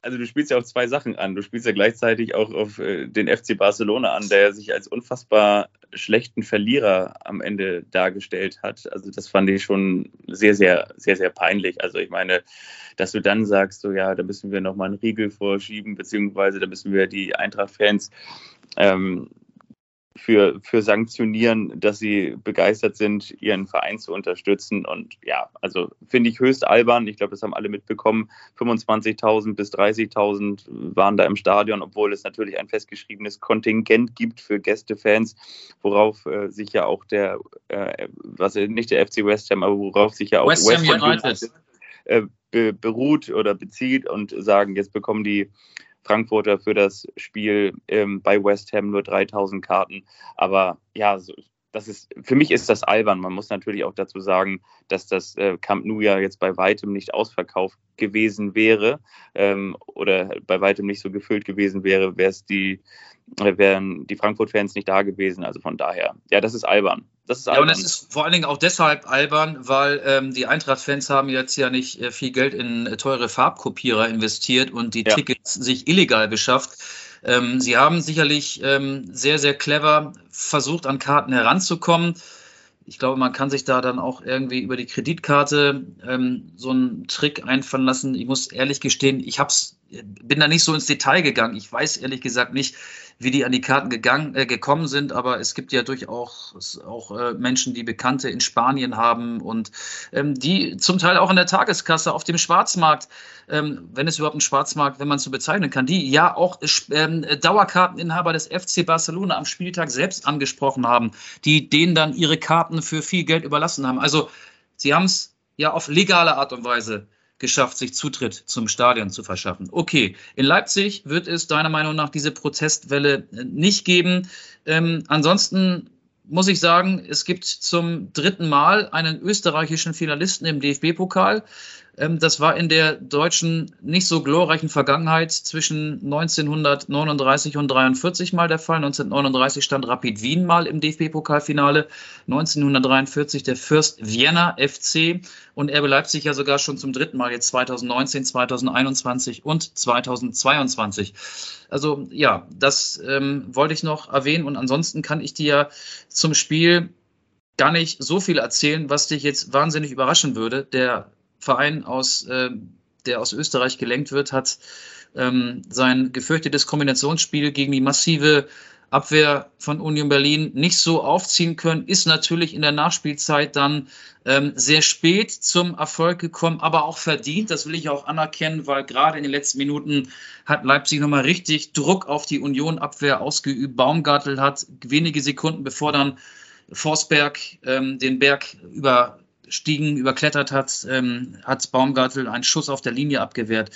also du spielst ja auf zwei Sachen an. Du spielst ja gleichzeitig auch auf äh, den FC Barcelona an, der sich als unfassbar schlechten Verlierer am Ende dargestellt hat. Also das fand ich schon sehr, sehr, sehr, sehr peinlich. Also ich meine, dass du dann sagst, so ja, da müssen wir nochmal einen Riegel vorschieben, beziehungsweise da müssen wir die Eintracht-Fans ähm, für, für sanktionieren, dass sie begeistert sind, ihren Verein zu unterstützen. Und ja, also finde ich höchst albern. Ich glaube, das haben alle mitbekommen. 25.000 bis 30.000 waren da im Stadion, obwohl es natürlich ein festgeschriebenes Kontingent gibt für Gästefans, worauf äh, sich ja auch der, äh, was nicht der FC West Ham, aber worauf sich ja auch West, West Ham United äh, beruht oder bezieht und sagen, jetzt bekommen die Frankfurter für das Spiel ähm, bei West Ham nur 3000 Karten. Aber ja, so, das ist, für mich ist das albern. Man muss natürlich auch dazu sagen, dass das äh, Camp Nou ja jetzt bei weitem nicht ausverkauft gewesen wäre ähm, oder bei weitem nicht so gefüllt gewesen wäre, wäre es die, wären die Frankfurt-Fans nicht da gewesen. Also von daher, ja, das ist albern. Das ist albern. Ja, und es ist vor allen Dingen auch deshalb albern, weil ähm, die Eintracht-Fans haben jetzt ja nicht äh, viel Geld in äh, teure Farbkopierer investiert und die ja. Tickets sich illegal beschafft. Ähm, sie haben sicherlich ähm, sehr, sehr clever versucht, an Karten heranzukommen. Ich glaube, man kann sich da dann auch irgendwie über die Kreditkarte ähm, so einen Trick einfallen lassen. Ich muss ehrlich gestehen, ich hab's, bin da nicht so ins Detail gegangen. Ich weiß ehrlich gesagt nicht, wie die an die Karten gegangen, äh, gekommen sind, aber es gibt ja durchaus auch äh, Menschen, die Bekannte in Spanien haben und ähm, die zum Teil auch an der Tageskasse auf dem Schwarzmarkt, ähm, wenn es überhaupt ein Schwarzmarkt, wenn man es so bezeichnen kann, die ja auch ähm, Dauerkarteninhaber des FC Barcelona am Spieltag selbst angesprochen haben, die denen dann ihre Karten für viel Geld überlassen haben. Also sie haben es ja auf legale Art und Weise geschafft, sich Zutritt zum Stadion zu verschaffen. Okay, in Leipzig wird es deiner Meinung nach diese Protestwelle äh, nicht geben. Ähm, ansonsten muss ich sagen, es gibt zum dritten Mal einen österreichischen Finalisten im DFB-Pokal. Ähm, das war in der deutschen nicht so glorreichen Vergangenheit zwischen 1939 und 43 mal der Fall. 1939 stand Rapid Wien mal im DFB-Pokalfinale, 1943 der Fürst Vienna FC und RB Leipzig ja sogar schon zum dritten Mal jetzt 2019, 2021 und 2022. Also ja, das ähm, wollte ich noch erwähnen und ansonsten kann ich dir zum Spiel gar nicht so viel erzählen, was dich jetzt wahnsinnig überraschen würde. Der Verein aus, äh, der aus Österreich gelenkt wird, hat ähm, sein gefürchtetes Kombinationsspiel gegen die massive Abwehr von Union Berlin nicht so aufziehen können, ist natürlich in der Nachspielzeit dann ähm, sehr spät zum Erfolg gekommen, aber auch verdient. Das will ich auch anerkennen, weil gerade in den letzten Minuten hat Leipzig nochmal richtig Druck auf die Union-Abwehr ausgeübt. Baumgartel hat wenige Sekunden bevor dann Forsberg ähm, den Berg über Stiegen überklettert hat, ähm, hat Baumgartel einen Schuss auf der Linie abgewehrt.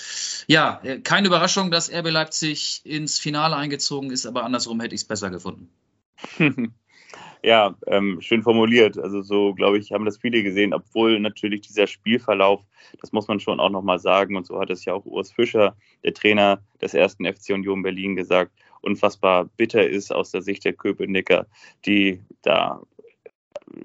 Ja, äh, keine Überraschung, dass RB Leipzig ins Finale eingezogen ist, aber andersrum hätte ich es besser gefunden. ja, ähm, schön formuliert. Also so, glaube ich, haben das viele gesehen, obwohl natürlich dieser Spielverlauf, das muss man schon auch nochmal sagen, und so hat es ja auch Urs Fischer, der Trainer des ersten FC Union Berlin, gesagt, unfassbar bitter ist aus der Sicht der Köpenicker, die da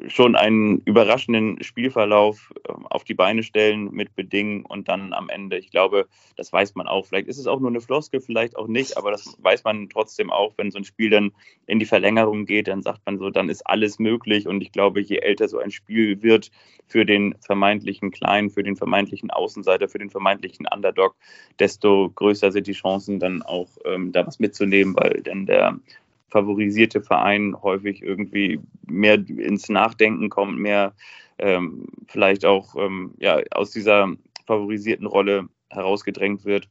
schon einen überraschenden Spielverlauf ähm, auf die Beine stellen mit Bedingen und dann am Ende, ich glaube, das weiß man auch. Vielleicht ist es auch nur eine Floskel, vielleicht auch nicht, aber das weiß man trotzdem auch, wenn so ein Spiel dann in die Verlängerung geht, dann sagt man so, dann ist alles möglich. Und ich glaube, je älter so ein Spiel wird für den vermeintlichen Kleinen, für den vermeintlichen Außenseiter, für den vermeintlichen Underdog, desto größer sind die Chancen dann auch ähm, da was mitzunehmen, weil dann der favorisierte Verein häufig irgendwie mehr ins Nachdenken kommt, mehr ähm, vielleicht auch ähm, ja, aus dieser favorisierten Rolle herausgedrängt wird.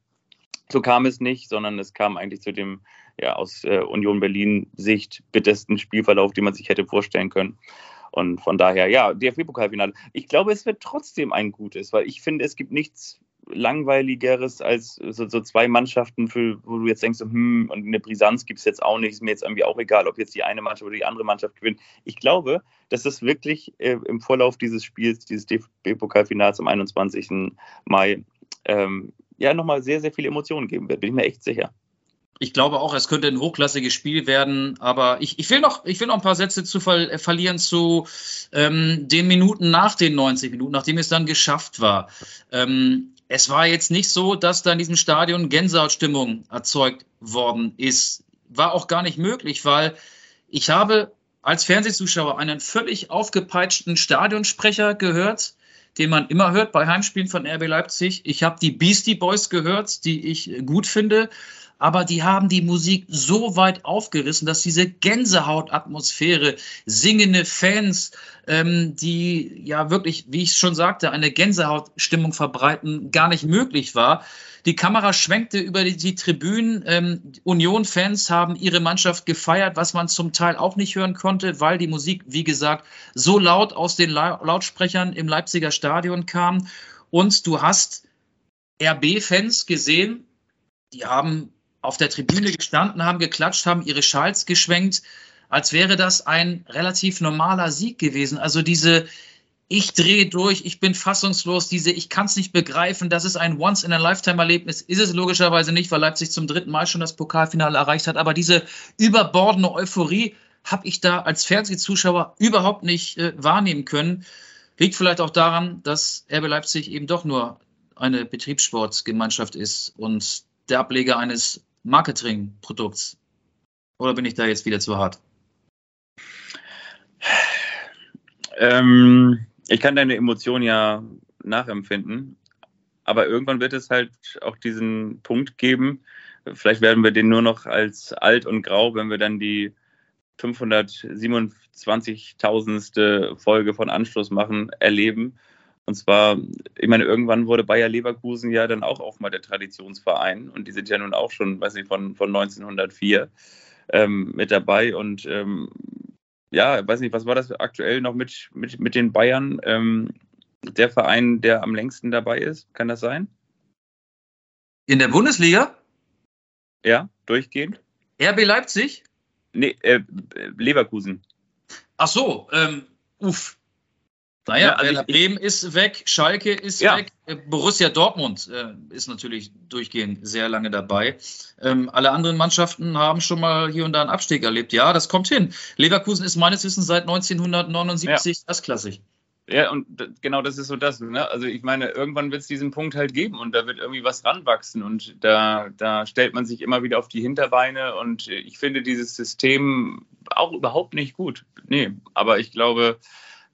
So kam es nicht, sondern es kam eigentlich zu dem ja, aus äh, Union Berlin Sicht bittersten Spielverlauf, den man sich hätte vorstellen können. Und von daher, ja, DFB-Pokalfinale. Ich glaube, es wird trotzdem ein gutes, weil ich finde, es gibt nichts langweiligeres als so, so, zwei Mannschaften, für, wo du jetzt denkst, hm, und eine Brisanz gibt es jetzt auch nicht, ist mir jetzt irgendwie auch egal, ob jetzt die eine Mannschaft oder die andere Mannschaft gewinnt. Ich glaube, dass es wirklich äh, im Vorlauf dieses Spiels, dieses DFB-Pokalfinals am 21. Mai, ähm, ja, nochmal sehr, sehr viele Emotionen geben wird, bin ich mir echt sicher. Ich glaube auch, es könnte ein hochklassiges Spiel werden, aber ich, ich, will, noch, ich will noch ein paar Sätze zu ver äh, verlieren zu ähm, den Minuten nach den 90 Minuten, nachdem es dann geschafft war. Ähm, es war jetzt nicht so, dass da in diesem Stadion Gänsehautstimmung erzeugt worden ist. War auch gar nicht möglich, weil ich habe als Fernsehzuschauer einen völlig aufgepeitschten Stadionsprecher gehört, den man immer hört bei Heimspielen von RB Leipzig. Ich habe die Beastie Boys gehört, die ich gut finde aber die haben die Musik so weit aufgerissen, dass diese Gänsehautatmosphäre, singende Fans, ähm, die ja wirklich, wie ich schon sagte, eine Gänsehautstimmung verbreiten, gar nicht möglich war. Die Kamera schwenkte über die, die Tribünen. Ähm, Union-Fans haben ihre Mannschaft gefeiert, was man zum Teil auch nicht hören konnte, weil die Musik, wie gesagt, so laut aus den La Lautsprechern im Leipziger Stadion kam. Und du hast RB-Fans gesehen, die haben auf der Tribüne gestanden haben, geklatscht haben, ihre Schals geschwenkt, als wäre das ein relativ normaler Sieg gewesen. Also diese ich drehe durch, ich bin fassungslos, diese ich kann es nicht begreifen, das ist ein Once-in-a-Lifetime-Erlebnis, ist es logischerweise nicht, weil Leipzig zum dritten Mal schon das Pokalfinale erreicht hat, aber diese überbordene Euphorie habe ich da als Fernsehzuschauer überhaupt nicht äh, wahrnehmen können. Liegt vielleicht auch daran, dass RB Leipzig eben doch nur eine Betriebssportgemeinschaft ist und der Ableger eines Marketingprodukts? Oder bin ich da jetzt wieder zu hart? Ähm, ich kann deine Emotionen ja nachempfinden, aber irgendwann wird es halt auch diesen Punkt geben. Vielleicht werden wir den nur noch als alt und grau, wenn wir dann die 527.000. Folge von Anschluss machen, erleben und zwar, ich meine, irgendwann wurde Bayer Leverkusen ja dann auch auch mal der Traditionsverein und die sind ja nun auch schon, weiß nicht, von, von 1904 ähm, mit dabei und ähm, ja, weiß nicht, was war das aktuell noch mit, mit, mit den Bayern? Ähm, der Verein, der am längsten dabei ist, kann das sein? In der Bundesliga? Ja, durchgehend. RB Leipzig? Nee, äh, Leverkusen. Ach so, ähm, uff, Naja, ja, also Bremen ist weg, Schalke ist ja. weg, äh, Borussia Dortmund äh, ist natürlich durchgehend sehr lange dabei. Ähm, alle anderen Mannschaften haben schon mal hier und da einen Abstieg erlebt. Ja, das kommt hin. Leverkusen ist meines Wissens seit 1979 ja. erstklassig. Ja, und genau das ist so das. Ne? Also ich meine, irgendwann wird es diesen Punkt halt geben und da wird irgendwie was ranwachsen und da, da stellt man sich immer wieder auf die Hinterbeine und ich finde dieses System auch überhaupt nicht gut. Nee, aber ich glaube,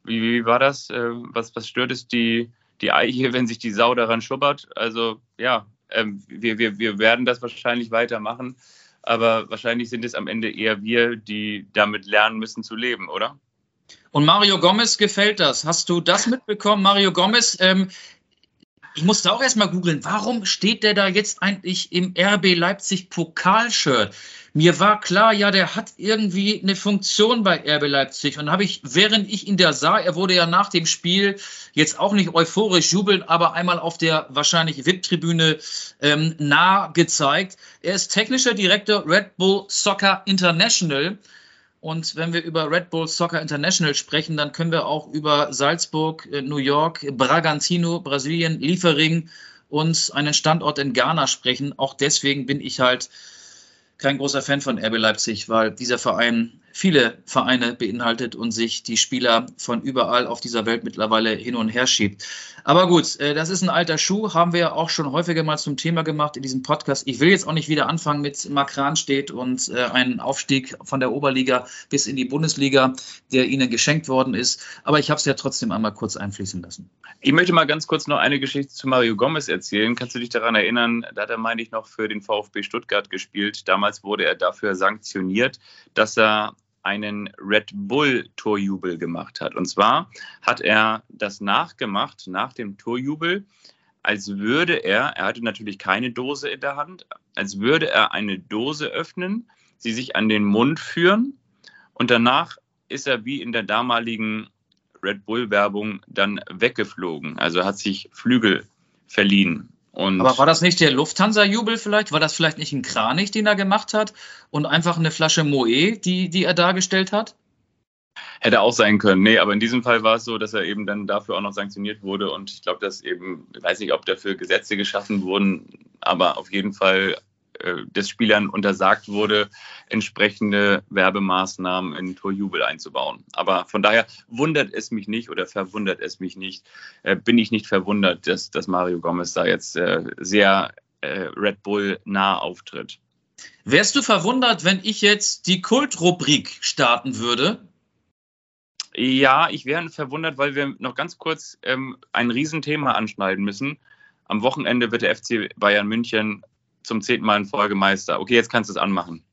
wie, wie war das? Äh, was, was stört es die, die Eiche, wenn sich die Sau daran schubbert? Also ja, ähm, wir, wir, wir werden das wahrscheinlich weitermachen, aber wahrscheinlich sind es am Ende eher wir, die damit lernen müssen zu leben, oder? Und Mario Gomez gefällt das. Hast du das mitbekommen? Mario Gomez, ähm, ich musste auch erstmal googeln, warum steht der da jetzt eigentlich im RB Leipzig Pokalshirt? Mir war klar, ja, der hat irgendwie eine Funktion bei RB Leipzig. Und habe ich, während ich ihn da sah, er wurde ja nach dem Spiel jetzt auch nicht euphorisch jubeln, aber einmal auf der wahrscheinlich VIP-Tribüne ähm, nah gezeigt. Er ist technischer Direktor Red Bull Soccer International. Und wenn wir über Red Bull Soccer International sprechen, dann können wir auch über Salzburg, äh, New York, Bragantino, Brasilien, Liefering und einen Standort in Ghana sprechen. Auch deswegen bin ich halt kein großer Fan von RB Leipzig, weil dieser Verein viele Vereine beinhaltet und sich die Spieler von überall auf dieser Welt mittlerweile hin und her schiebt. Aber gut, äh, das ist ein alter Schuh, haben wir auch schon häufiger mal zum Thema gemacht in diesem Podcast. Ich will jetzt auch nicht wieder anfangen mit Makran steht und äh, einen Aufstieg von der Oberliga bis in die Bundesliga, der ihnen geschenkt worden ist. Aber ich habe es ja trotzdem einmal kurz einfließen lassen. Ich möchte mal ganz kurz noch eine Geschichte zu Mario Gomez erzählen. Kannst du dich daran erinnern? Da hat er, meine ich, noch für den VfB Stuttgart gespielt. Damals wurde er dafür sanktioniert, dass er einen Red Bull Torjubel gemacht hat. Und zwar hat er das nachgemacht nach dem Torjubel, als würde er, er hatte natürlich keine Dose in der Hand, als würde er eine Dose öffnen, sie sich an den Mund führen und danach ist er wie in der damaligen Red Bull Werbung dann weggeflogen. Also hat sich Flügel verliehen. Und Aber war das nicht der Lufthansa-Jubel vielleicht? War das vielleicht nicht ein Kranich, den er gemacht hat und einfach eine Flasche Moe, die, die er dargestellt hat? Hätte auch sein können. Nee, aber in diesem Fall war es so, dass er eben dann dafür auch noch sanktioniert wurde. Und ich glaube, dass eben, ich weiß nicht, ob dafür Gesetze geschaffen wurden, aber auf jeden Fall äh, des Spielern untersagt wurde, entsprechende Werbemaßnahmen in Torjubel einzubauen. Aber von daher wundert es mich nicht oder verwundert es mich nicht, äh, bin ich nicht verwundert, dass, dass Mario Gomez da jetzt äh, sehr Red Bull nah auftritt. Wärst du verwundert, wenn ich jetzt die Kultrubrik starten würde? Ja, ich wäre verwundert, weil wir noch ganz kurz ähm, ein Riesenthema anschneiden müssen. Am Wochenende wird der FC Bayern München zum zehnten Mal in Folge Meister. Okay, jetzt kannst du es anmachen.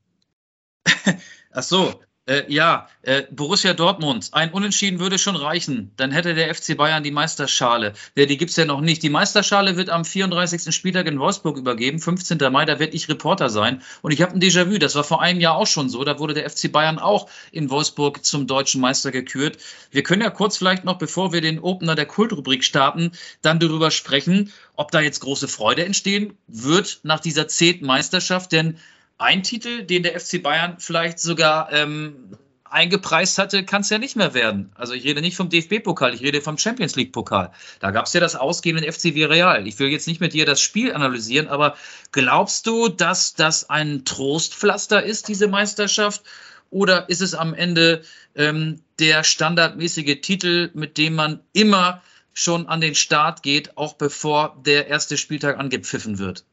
Ach so, äh, ja, äh, Borussia Dortmund, ein Unentschieden würde schon reichen. Dann hätte der FC Bayern die Meisterschale. Ja, die gibt es ja noch nicht. Die Meisterschale wird am 34. Spieltag in Wolfsburg übergeben, 15. Mai, da werde ich Reporter sein. Und ich habe ein Déjà-vu, das war vor einem Jahr auch schon so. Da wurde der FC Bayern auch in Wolfsburg zum deutschen Meister gekürt. Wir können ja kurz vielleicht noch, bevor wir den Opener der Kultrubrik starten, dann darüber sprechen, ob da jetzt große Freude entstehen wird nach dieser zehnten Meisterschaft. Denn ein Titel, den der FC Bayern vielleicht sogar ähm, eingepreist hatte, kann es ja nicht mehr werden. Also ich rede nicht vom DFB-Pokal, ich rede vom Champions League-Pokal. Da gab es ja das Ausgehen in FC Villarreal. Ich will jetzt nicht mit dir das Spiel analysieren, aber glaubst du, dass das ein Trostpflaster ist, diese Meisterschaft? Oder ist es am Ende ähm, der standardmäßige Titel, mit dem man immer schon an den Start geht, auch bevor der erste Spieltag angepfiffen wird?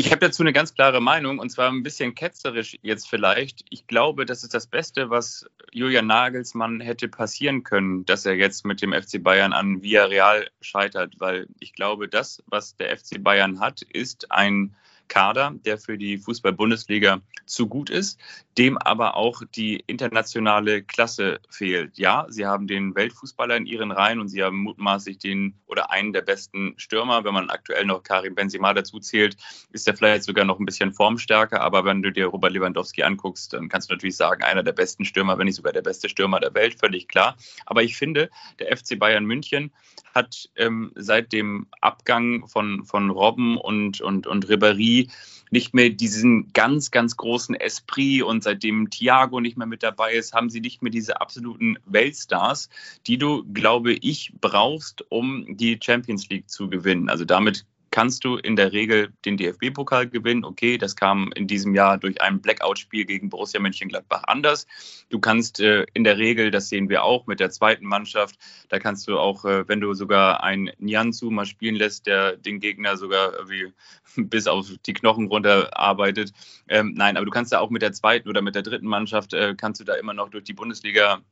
Ich habe dazu eine ganz klare Meinung und zwar ein bisschen ketzerisch jetzt vielleicht. Ich glaube, das ist das Beste, was Julian Nagelsmann hätte passieren können, dass er jetzt mit dem FC Bayern an Villarreal scheitert, weil ich glaube, das, was der FC Bayern hat, ist ein Kader, der für die Fußball-Bundesliga zu gut ist, dem aber auch die internationale Klasse fehlt. Ja, sie haben den Weltfußballer in ihren Reihen und sie haben mutmaßlich den oder einen der besten Stürmer. Wenn man aktuell noch Karim Benzema dazu zählt, ist er vielleicht sogar noch ein bisschen formstärker. Aber wenn du dir Robert Lewandowski anguckst, dann kannst du natürlich sagen, einer der besten Stürmer, wenn nicht sogar der beste Stürmer der Welt, völlig klar. Aber ich finde, der FC Bayern München hat ähm, seit dem Abgang von, von Robben und, und, und Ribéry nicht mehr diesen ganz, ganz großen Esprit und seitdem Thiago nicht mehr mit dabei ist, haben sie nicht mehr diese absoluten Weltstars, die du, glaube ich, brauchst, um die Champions League zu gewinnen. Also damit kannst du in der Regel den DFB-Pokal gewinnen. Okay, das kam in diesem Jahr durch ein Blackout-Spiel gegen Borussia Mönchengladbach anders. Du kannst äh, in der Regel, das sehen wir auch mit der zweiten Mannschaft, da kannst du auch, äh, wenn du sogar einen Nianzu mal spielen lässt, der den Gegner sogar wie bis auf die Knochen runter arbeitet. Ähm, nein, aber du kannst da auch mit der zweiten oder mit der dritten Mannschaft, äh, kannst du da immer noch durch die Bundesliga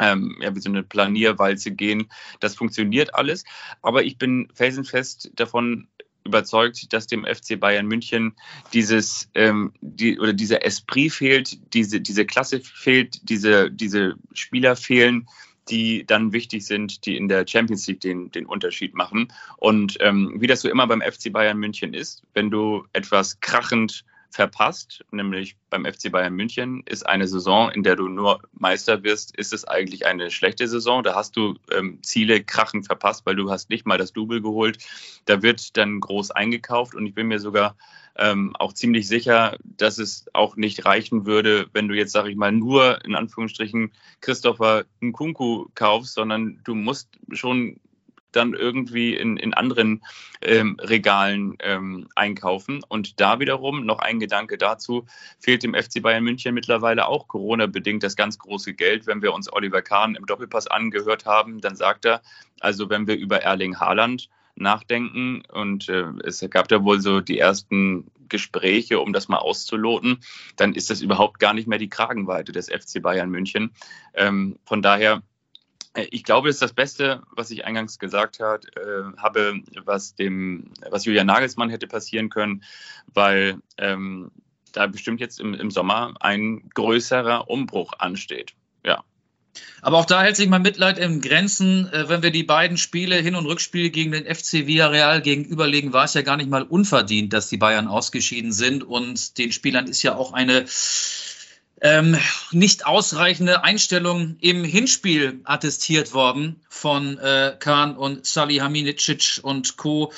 ähm, ja, wie so eine Planierwalze gehen. Das funktioniert alles. Aber ich bin felsenfest davon überzeugt, dass dem FC Bayern München dieses ähm, die, oder dieser Esprit fehlt, diese, diese Klasse fehlt, diese, diese Spieler fehlen, die dann wichtig sind, die in der Champions League den, den Unterschied machen. Und ähm, wie das so immer beim FC Bayern München ist, wenn du etwas krachend verpasst, nämlich beim FC Bayern München, ist eine Saison, in der du nur Meister wirst, ist es eigentlich eine schlechte Saison. Da hast du ähm, Ziele krachen verpasst, weil du hast nicht mal das Double geholt. Da wird dann groß eingekauft und ich bin mir sogar ähm, auch ziemlich sicher, dass es auch nicht reichen würde, wenn du jetzt, sage ich mal, nur in Anführungsstrichen Christopher Nkunku kaufst, sondern du musst schon dann irgendwie in, in anderen ähm, Regalen ähm, einkaufen. Und da wiederum noch ein Gedanke dazu, fehlt dem FC Bayern München mittlerweile auch Corona-bedingt das ganz große Geld. Wenn wir uns Oliver Kahn im Doppelpass angehört haben, dann sagt er, also wenn wir über Erling Haaland nachdenken und äh, es gab da wohl so die ersten Gespräche, um das mal auszuloten, dann ist das überhaupt gar nicht mehr die Kragenweite des FC Bayern München. Ähm, von daher ich glaube, das ist das Beste, was ich eingangs gesagt hat, äh, habe, was dem, was Julian Nagelsmann hätte passieren können, weil ähm, da bestimmt jetzt im, im Sommer ein größerer Umbruch ansteht. Ja. Aber auch da hält sich mein Mitleid in Grenzen. Äh, wenn wir die beiden Spiele, Hin- und Rückspiel gegen den FC Villarreal gegenüberlegen, war es ja gar nicht mal unverdient, dass die Bayern ausgeschieden sind. Und den Spielern ist ja auch eine ähm, nicht ausreichende Einstellung im Hinspiel attestiert worden von äh, Kahn und Salihamidzic und Co.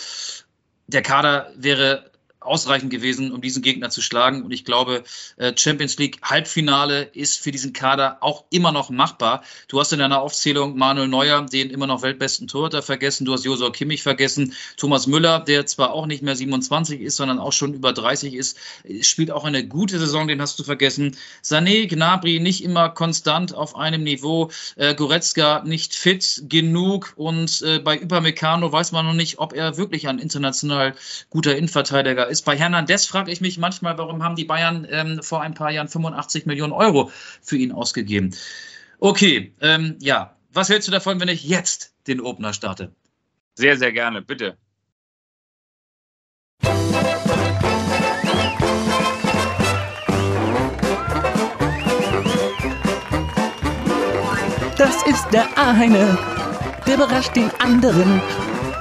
Der Kader wäre ausreichend gewesen, um diesen Gegner zu schlagen. Und ich glaube, äh, Champions League Halbfinale ist für diesen Kader auch immer noch machbar. Du hast in deiner Aufzählung Manuel Neuer, den immer noch weltbesten Torhüter, vergessen. Du hast Josua Kimmich vergessen. Thomas Müller, der zwar auch nicht mehr 27 ist, sondern auch schon über 30 ist, spielt auch eine gute Saison, den hast du vergessen. Sané, Gnabry nicht immer konstant auf einem Niveau. Äh, Goretzka nicht fit genug. Und äh, bei Upamecano weiß man noch nicht, ob er wirklich ein international guter Innenverteidiger ist. Bei Hernandez frage ich mich manchmal, warum haben die Bayern ähm, vor ein paar Jahren 85 Millionen Euro für ihn ausgegeben? Okay, ähm, ja. Was hältst du davon, wenn ich jetzt den Opener starte? Sehr, sehr gerne, bitte. Das ist der eine, der überrascht den anderen.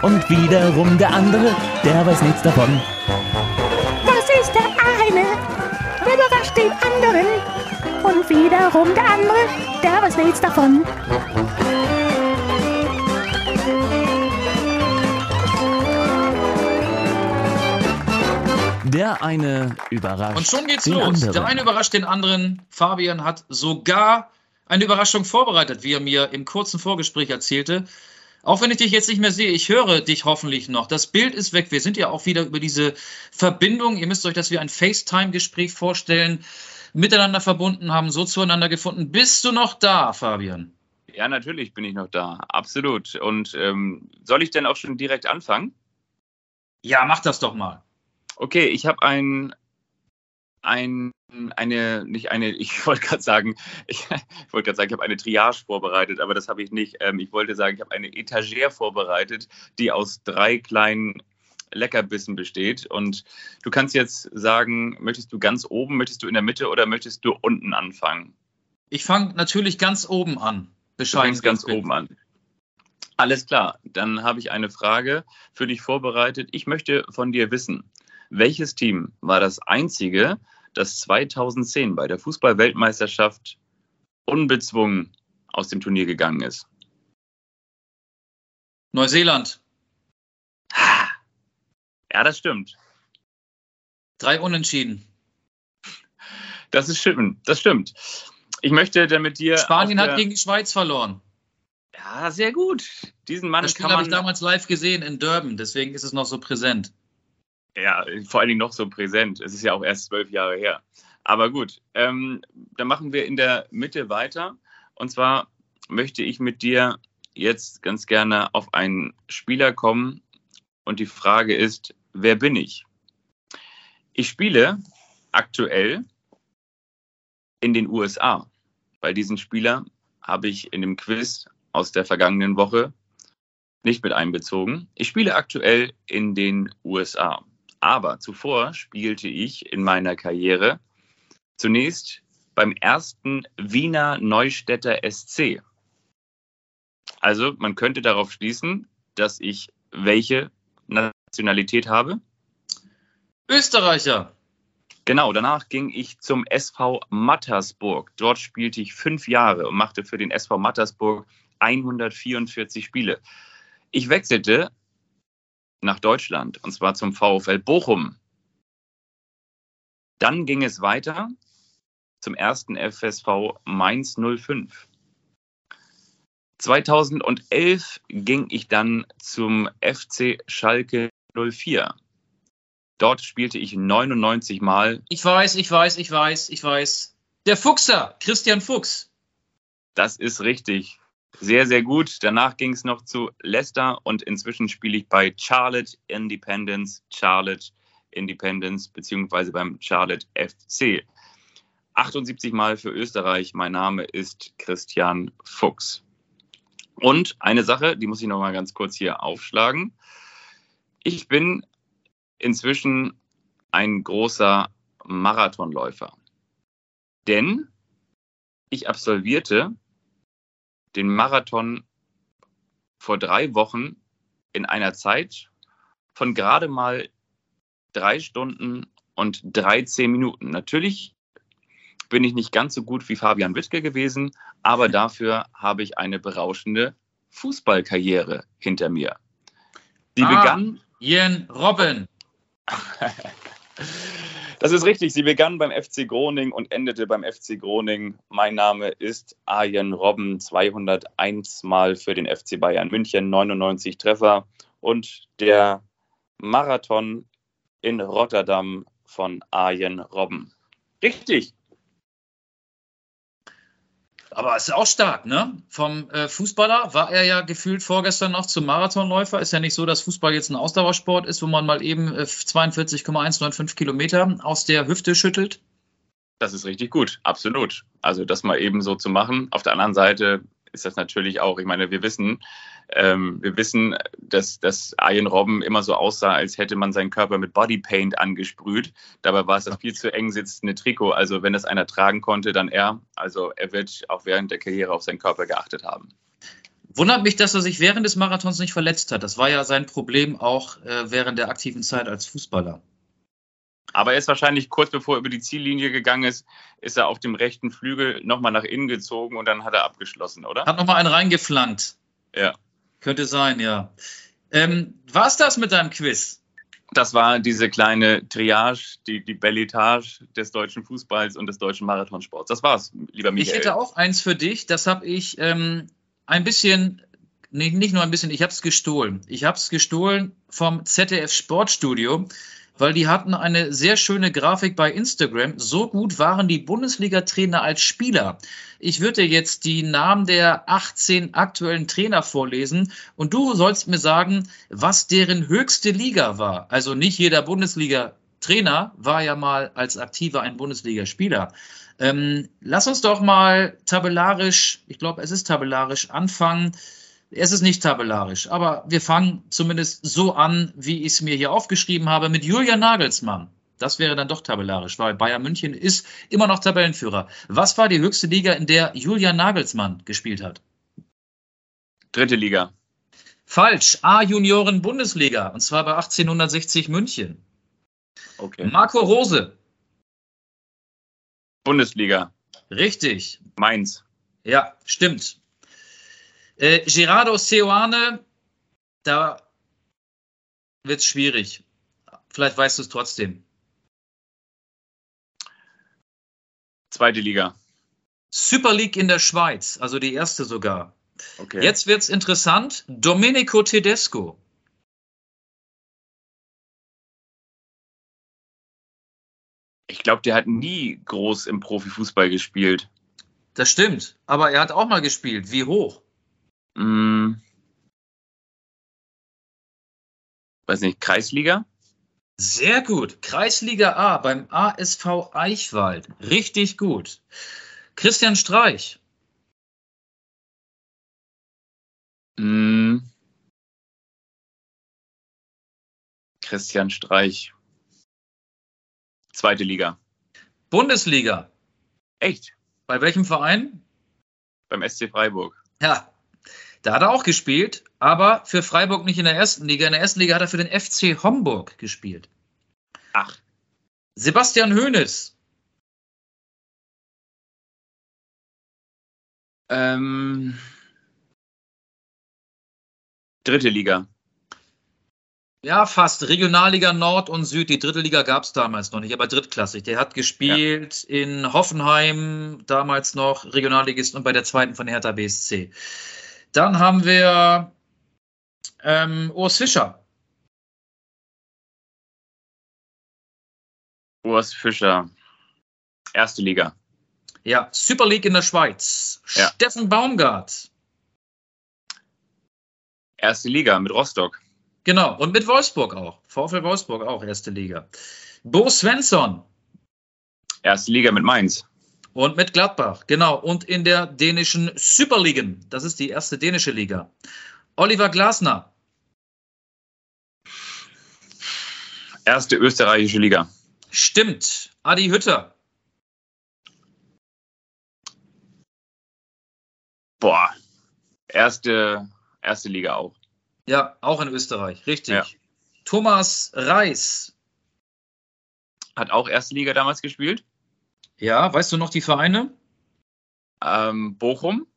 Und wiederum der andere, der weiß nichts davon. Der überrascht den anderen. Und wiederum der andere, der weiß nichts davon. Der eine überrascht Und schon geht's den los. anderen. Der eine überrascht den anderen. Fabian hat sogar eine Überraschung vorbereitet, wie er mir im kurzen Vorgespräch erzählte. Auch wenn ich dich jetzt nicht mehr sehe, ich höre dich hoffentlich noch. Das Bild ist weg. Wir sind ja auch wieder über diese Verbindung. Ihr müsst euch das wie ein FaceTime-Gespräch vorstellen. Miteinander verbunden haben, so zueinander gefunden. Bist du noch da, Fabian? Ja, natürlich bin ich noch da. Absolut. Und ähm, soll ich denn auch schon direkt anfangen? Ja, mach das doch mal. Okay, ich habe ein, ein, eine, nicht eine, ich wollte gerade sagen, ich, ich wollte gerade sagen, ich habe eine Triage vorbereitet, aber das habe ich nicht. Ähm, ich wollte sagen, ich habe eine Etagere vorbereitet, die aus drei kleinen Leckerbissen besteht. Und du kannst jetzt sagen, möchtest du ganz oben, möchtest du in der Mitte oder möchtest du unten anfangen? Ich fange natürlich ganz oben an. Du Bescheiden. fängst ganz oben an. Alles klar, dann habe ich eine Frage für dich vorbereitet. Ich möchte von dir wissen, welches Team war das einzige, das 2010 bei der Fußball-Weltmeisterschaft unbezwungen aus dem Turnier gegangen ist? Neuseeland. Ja, das stimmt. Drei Unentschieden. Das ist schön, das stimmt. Ich möchte damit dir. Spanien hat gegen die Schweiz verloren. Ja, sehr gut. Diesen Mann Das Spiel kann habe ich damals live gesehen in Durban, deswegen ist es noch so präsent. Ja, vor allen Dingen noch so präsent. Es ist ja auch erst zwölf Jahre her. Aber gut, ähm, dann machen wir in der Mitte weiter. Und zwar möchte ich mit dir jetzt ganz gerne auf einen Spieler kommen. Und die Frage ist, wer bin ich? Ich spiele aktuell in den USA. Bei diesen Spieler habe ich in dem Quiz aus der vergangenen Woche nicht mit einbezogen. Ich spiele aktuell in den USA. Aber zuvor spielte ich in meiner Karriere zunächst beim ersten Wiener Neustädter SC. Also man könnte darauf schließen, dass ich welche Nationalität habe. Österreicher. Genau, danach ging ich zum SV Mattersburg. Dort spielte ich fünf Jahre und machte für den SV Mattersburg 144 Spiele. Ich wechselte nach Deutschland und zwar zum VfL Bochum. Dann ging es weiter zum ersten FSV Mainz 05. 2011 ging ich dann zum FC Schalke 04. Dort spielte ich 99 Mal Ich weiß, ich weiß, ich weiß, ich weiß. Der Fuchser, Christian Fuchs. Das ist richtig. Sehr, sehr gut. Danach ging es noch zu Leicester und inzwischen spiele ich bei Charlotte Independence, Charlotte Independence beziehungsweise beim Charlotte FC. 78 Mal für Österreich. Mein Name ist Christian Fuchs. Und eine Sache, die muss ich noch mal ganz kurz hier aufschlagen. Ich bin inzwischen ein großer Marathonläufer. Denn ich absolvierte den Marathon vor drei Wochen in einer Zeit von gerade mal drei Stunden und 13 Minuten. Natürlich bin ich nicht ganz so gut wie Fabian Wittke gewesen, aber dafür habe ich eine berauschende Fußballkarriere hinter mir. Die Ah. begann Jen Robben. Das ist richtig. Sie begann beim FC Groningen und endete beim FC Groningen. Mein Name ist Arjen Robben, 201 Mal für den FC Bayern München, 99 Treffer und der Marathon in Rotterdam von Arjen Robben. Richtig. Aber ist auch stark, ne? Vom äh, Fußballer war er ja gefühlt vorgestern noch zum Marathonläufer. Ist ja nicht so, dass Fußball jetzt ein Ausdauersport ist, wo man mal eben äh, 42,195 Kilometer aus der Hüfte schüttelt. Das ist richtig gut, absolut. Also das mal eben so zu machen. Auf der anderen Seite ist das natürlich auch, ich meine, wir wissen, ähm, wir wissen, dass, dass Arjen Robben immer so aussah, als hätte man seinen Körper mit Bodypaint angesprüht. Dabei war es das viel zu eng sitzende Trikot. Also wenn das einer tragen konnte, dann er. Also er wird auch während der Karriere auf seinen Körper geachtet haben. Wundert mich, dass er sich während des Marathons nicht verletzt hat. Das war ja sein Problem auch äh, während der aktiven Zeit als Fußballer. Aber er ist wahrscheinlich kurz bevor er über die Ziellinie gegangen ist, ist er auf dem rechten Flügel nochmal nach innen gezogen und dann hat er abgeschlossen, oder? Hat nochmal einen reingeflankt. Ja. Könnte sein, ja. Ähm, war's das mit deinem Quiz? Das war diese kleine Triage, die, die Bellitage des deutschen Fußballs und des deutschen Marathonsports. Das war's, lieber Michael. Ich hätte auch eins für dich. Das habe ich ähm, ein bisschen, nee, nicht nur ein bisschen, ich habe es gestohlen. Ich habe es gestohlen vom ZDF Sportstudio, weil die hatten eine sehr schöne Grafik bei Instagram. So gut waren die Bundesliga-Trainer als Spieler. Ich würde dir jetzt die Namen der 18 aktuellen Trainer vorlesen und du sollst mir sagen, was deren höchste Liga war. Also nicht jeder Bundesliga-Trainer war ja mal als aktiver ein Bundesligaspieler. Ähm, lass uns doch mal tabellarisch, ich glaube, es ist tabellarisch anfangen. Es ist nicht tabellarisch, aber wir fangen zumindest so an, wie ich es mir hier aufgeschrieben habe, mit Julian Nagelsmann. Das wäre dann doch tabellarisch, weil Bayern München ist immer noch Tabellenführer. Was war die höchste Liga, in der Julian Nagelsmann gespielt hat? Dritte Liga. Falsch, A-Junioren Bundesliga, und zwar bei 1860 München. Okay. Marco Rose, Bundesliga. richtig. Mainz. Ja, stimmt. Äh, Gerardo Seoane, da wird es schwierig. Vielleicht weißt du es trotzdem. Zweite Liga. Super League in der Schweiz, also die erste sogar. Okay. Jetzt wird's interessant. Domenico Tedesco. Ich glaube, der hat nie groß im Profifußball gespielt. Das stimmt, aber er hat auch mal gespielt. Wie hoch? Hm. Weiß nicht, Kreisliga? Sehr gut. Kreisliga A beim ASV Eichwald. Richtig gut. Christian Streich. Hm. Christian Streich. Zweite Liga. Bundesliga. Echt? Bei welchem Verein? Beim SC Freiburg. Ja, da hat er auch gespielt, aber für Freiburg nicht in der ersten Liga. In der ersten Liga hat er für den FC Homburg gespielt. Ach, Sebastian Hoeneß. ähm. Dritte Liga. Ja, fast. Regionalliga Nord und Süd. Die dritte Liga gab es damals noch nicht, aber drittklassig. Der hat gespielt in Hoffenheim, damals noch Regionalligist und bei der zweiten von Hertha BSC. Dann haben wir ähm, Urs Fischer. Urs Fischer. Erste Liga. Ja, Super League in der Schweiz. Ja. Steffen Baumgart. Erste Liga mit Rostock. Genau, und mit Wolfsburg auch. VfL Wolfsburg auch, erste Liga. Bo Svensson Erste Liga mit Mainz. Und mit Gladbach, genau. Und in der dänischen Superligen, das ist die erste dänische Liga. Oliver Glasner, Erste österreichische Liga. stimmt. Adi Hütter, Boah. Erste, erste Liga auch. ja, auch in Österreich, richtig. Ja. Thomas Reis, Hat auch erste Liga damals gespielt. Ja, weißt du noch die Vereine? Ähm, Bochum.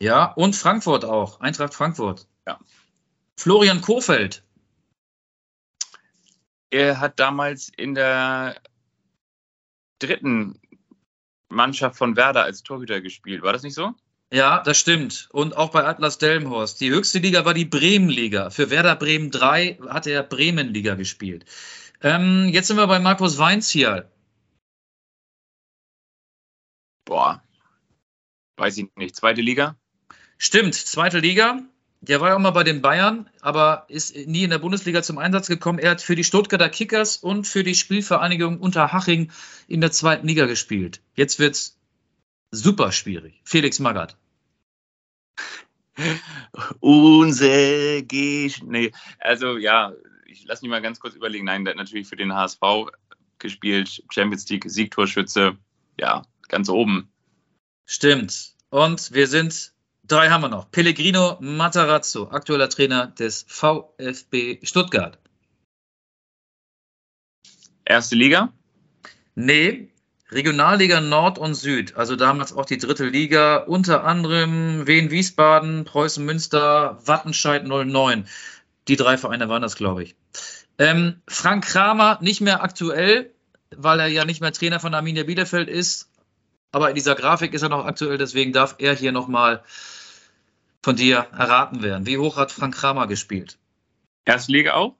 Ja, und Frankfurt auch, Eintracht Frankfurt. Ja. Florian Kofeld, Er hat damals in der dritten Mannschaft von Werder als Torhüter gespielt. War das nicht so? Ja, das stimmt. Und auch bei Atlas Delmenhorst. Die höchste Liga war die Bremen-Liga. Für Werder Bremen 3 hat er Bremen-Liga gespielt. Ähm, jetzt sind wir bei Markus Weinzierl. Boah. Weiß ich nicht. Zweite Liga? Stimmt, zweite Liga. Der war ja auch mal bei den Bayern, aber ist nie in der Bundesliga zum Einsatz gekommen. Er hat für die Stuttgarter Kickers und für die Spielvereinigung Unterhaching in der zweiten Liga gespielt. Jetzt wird's super schwierig. Felix Magath. Unser Gesch Nee, also ja, ich lass mich mal ganz kurz überlegen. Nein, der hat natürlich für den HSV gespielt. Champions League, Siegtorschütze. Ja, ganz oben. Stimmt. Und wir sind, drei haben wir noch. Pellegrino Matarazzo, aktueller Trainer des VfB Stuttgart. Erste Liga? Nee, Regionalliga Nord und Süd, also damals auch die dritte Liga, unter anderem Wien Wiesbaden, Preußen Münster, Wattenscheid 09. Die drei Vereine waren das, glaube ich. Ähm, Frank Kramer nicht mehr aktuell, weil er ja nicht mehr Trainer von Arminia Bielefeld ist. Aber in dieser Grafik ist er noch aktuell, deswegen darf er hier nochmal von dir erraten werden. Wie hoch hat Frank Kramer gespielt? Erste Liga auch?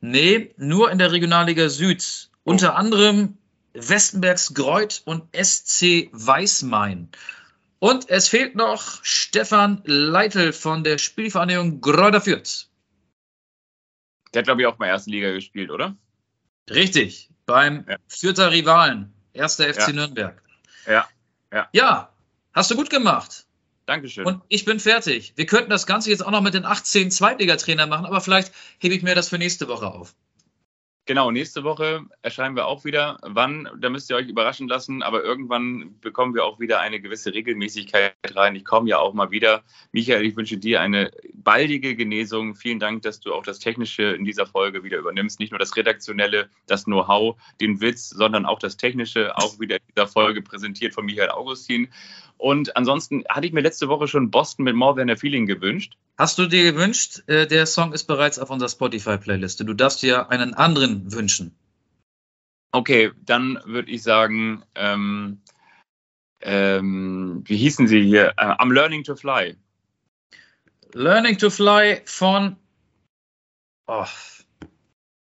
Nee, nur in der Regionalliga Süd. Unter anderem Westenbergs Greuth und SC Weißmain. Und es fehlt noch Stefan Leitl von der Spielvereinigung Gräuter Fürth. Der hat, glaube ich, auch mal erste Liga gespielt, oder? Richtig, beim Ja. Fürther Rivalen, erster FC Ja. Nürnberg. Ja, ja. Ja, hast du gut gemacht. Dankeschön. Und ich bin fertig. Wir könnten das Ganze jetzt auch noch mit den 18 Zweitligatrainern machen, aber vielleicht hebe ich mir das für nächste Woche auf. Genau, nächste Woche erscheinen wir auch wieder. Wann, da müsst ihr euch überraschen lassen, aber irgendwann bekommen wir auch wieder eine gewisse Regelmäßigkeit rein. Ich komme ja auch mal wieder. Michael, ich wünsche dir eine baldige Genesung. Vielen Dank, dass du auch das Technische in dieser Folge wieder übernimmst. Nicht nur das Redaktionelle, das Know-how, den Witz, sondern auch das Technische, auch wieder in dieser Folge präsentiert von Michael Augustin. Und ansonsten hatte ich mir letzte Woche schon Boston mit More Than a Feeling gewünscht. Hast du dir gewünscht, äh, der Song ist bereits auf unserer Spotify-Playliste. Du darfst dir einen anderen wünschen. Okay, dann würde ich sagen, ähm, ähm, wie hießen sie hier? Äh, I'm Learning to Fly. Learning to Fly von. Oh,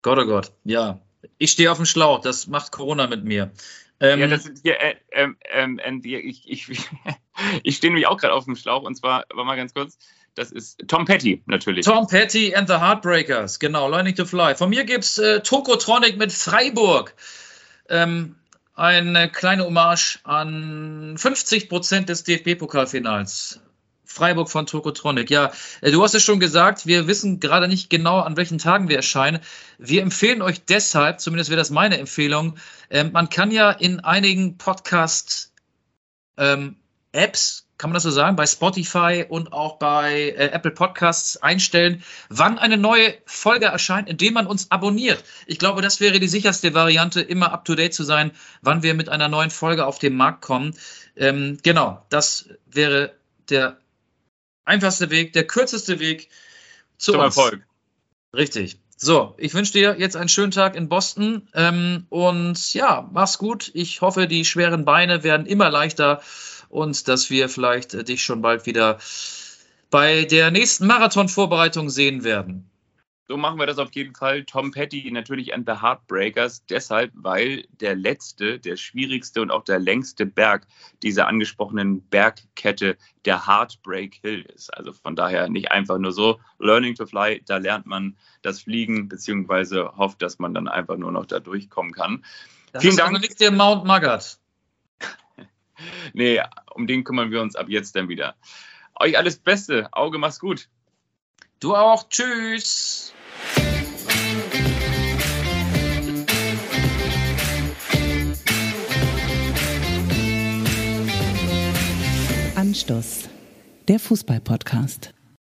Gott, oh Gott, ja. Ich stehe auf dem Schlauch, das macht Corona mit mir. Ähm, ja, das sind hier, äh, ähm, ähm, ich, ich, ich stehe nämlich auch gerade auf dem Schlauch und zwar, warte mal ganz kurz, das ist Tom Petty natürlich. Tom Petty and the Heartbreakers, genau, Learning to Fly. Von mir gibt es äh, Tokotronic mit Freiburg. Ähm, eine kleine Hommage an 50 Prozent des DFB-Pokalfinals. Freiburg von Tokotronic. Ja, äh, du hast es schon gesagt, wir wissen gerade nicht genau, an welchen Tagen wir erscheinen. Wir empfehlen euch deshalb, zumindest wäre das meine Empfehlung, äh, man kann ja in einigen Podcast-Apps, ähm, kann man das so sagen, bei Spotify und auch bei äh, Apple Podcasts einstellen, wann eine neue Folge erscheint, indem man uns abonniert. Ich glaube, das wäre die sicherste Variante, immer up-to-date zu sein, wann wir mit einer neuen Folge auf den Markt kommen. Ähm, genau, das wäre der einfachste Weg, der kürzeste Weg zu zum uns. Erfolg. Richtig. So, ich wünsche dir jetzt einen schönen Tag in Boston ähm, und ja, mach's gut. Ich hoffe, die schweren Beine werden immer leichter und dass wir vielleicht äh, dich schon bald wieder bei der nächsten Marathon-Vorbereitung sehen werden. So machen wir das auf jeden Fall. Tom Petty natürlich an The Heartbreakers, deshalb, weil der letzte, der schwierigste und auch der längste Berg dieser angesprochenen Bergkette der Heartbreak Hill ist. Also von daher nicht einfach nur so Learning to Fly, da lernt man das Fliegen, beziehungsweise hofft, dass man dann einfach nur noch da durchkommen kann. Das Vielen ist Dank. Also nicht der Mount Maggard. nee, um den kümmern wir uns ab jetzt dann wieder. Euch alles Beste. Auge, mach's gut. Du auch. Tschüss. Anstoß, der Fußball-Podcast.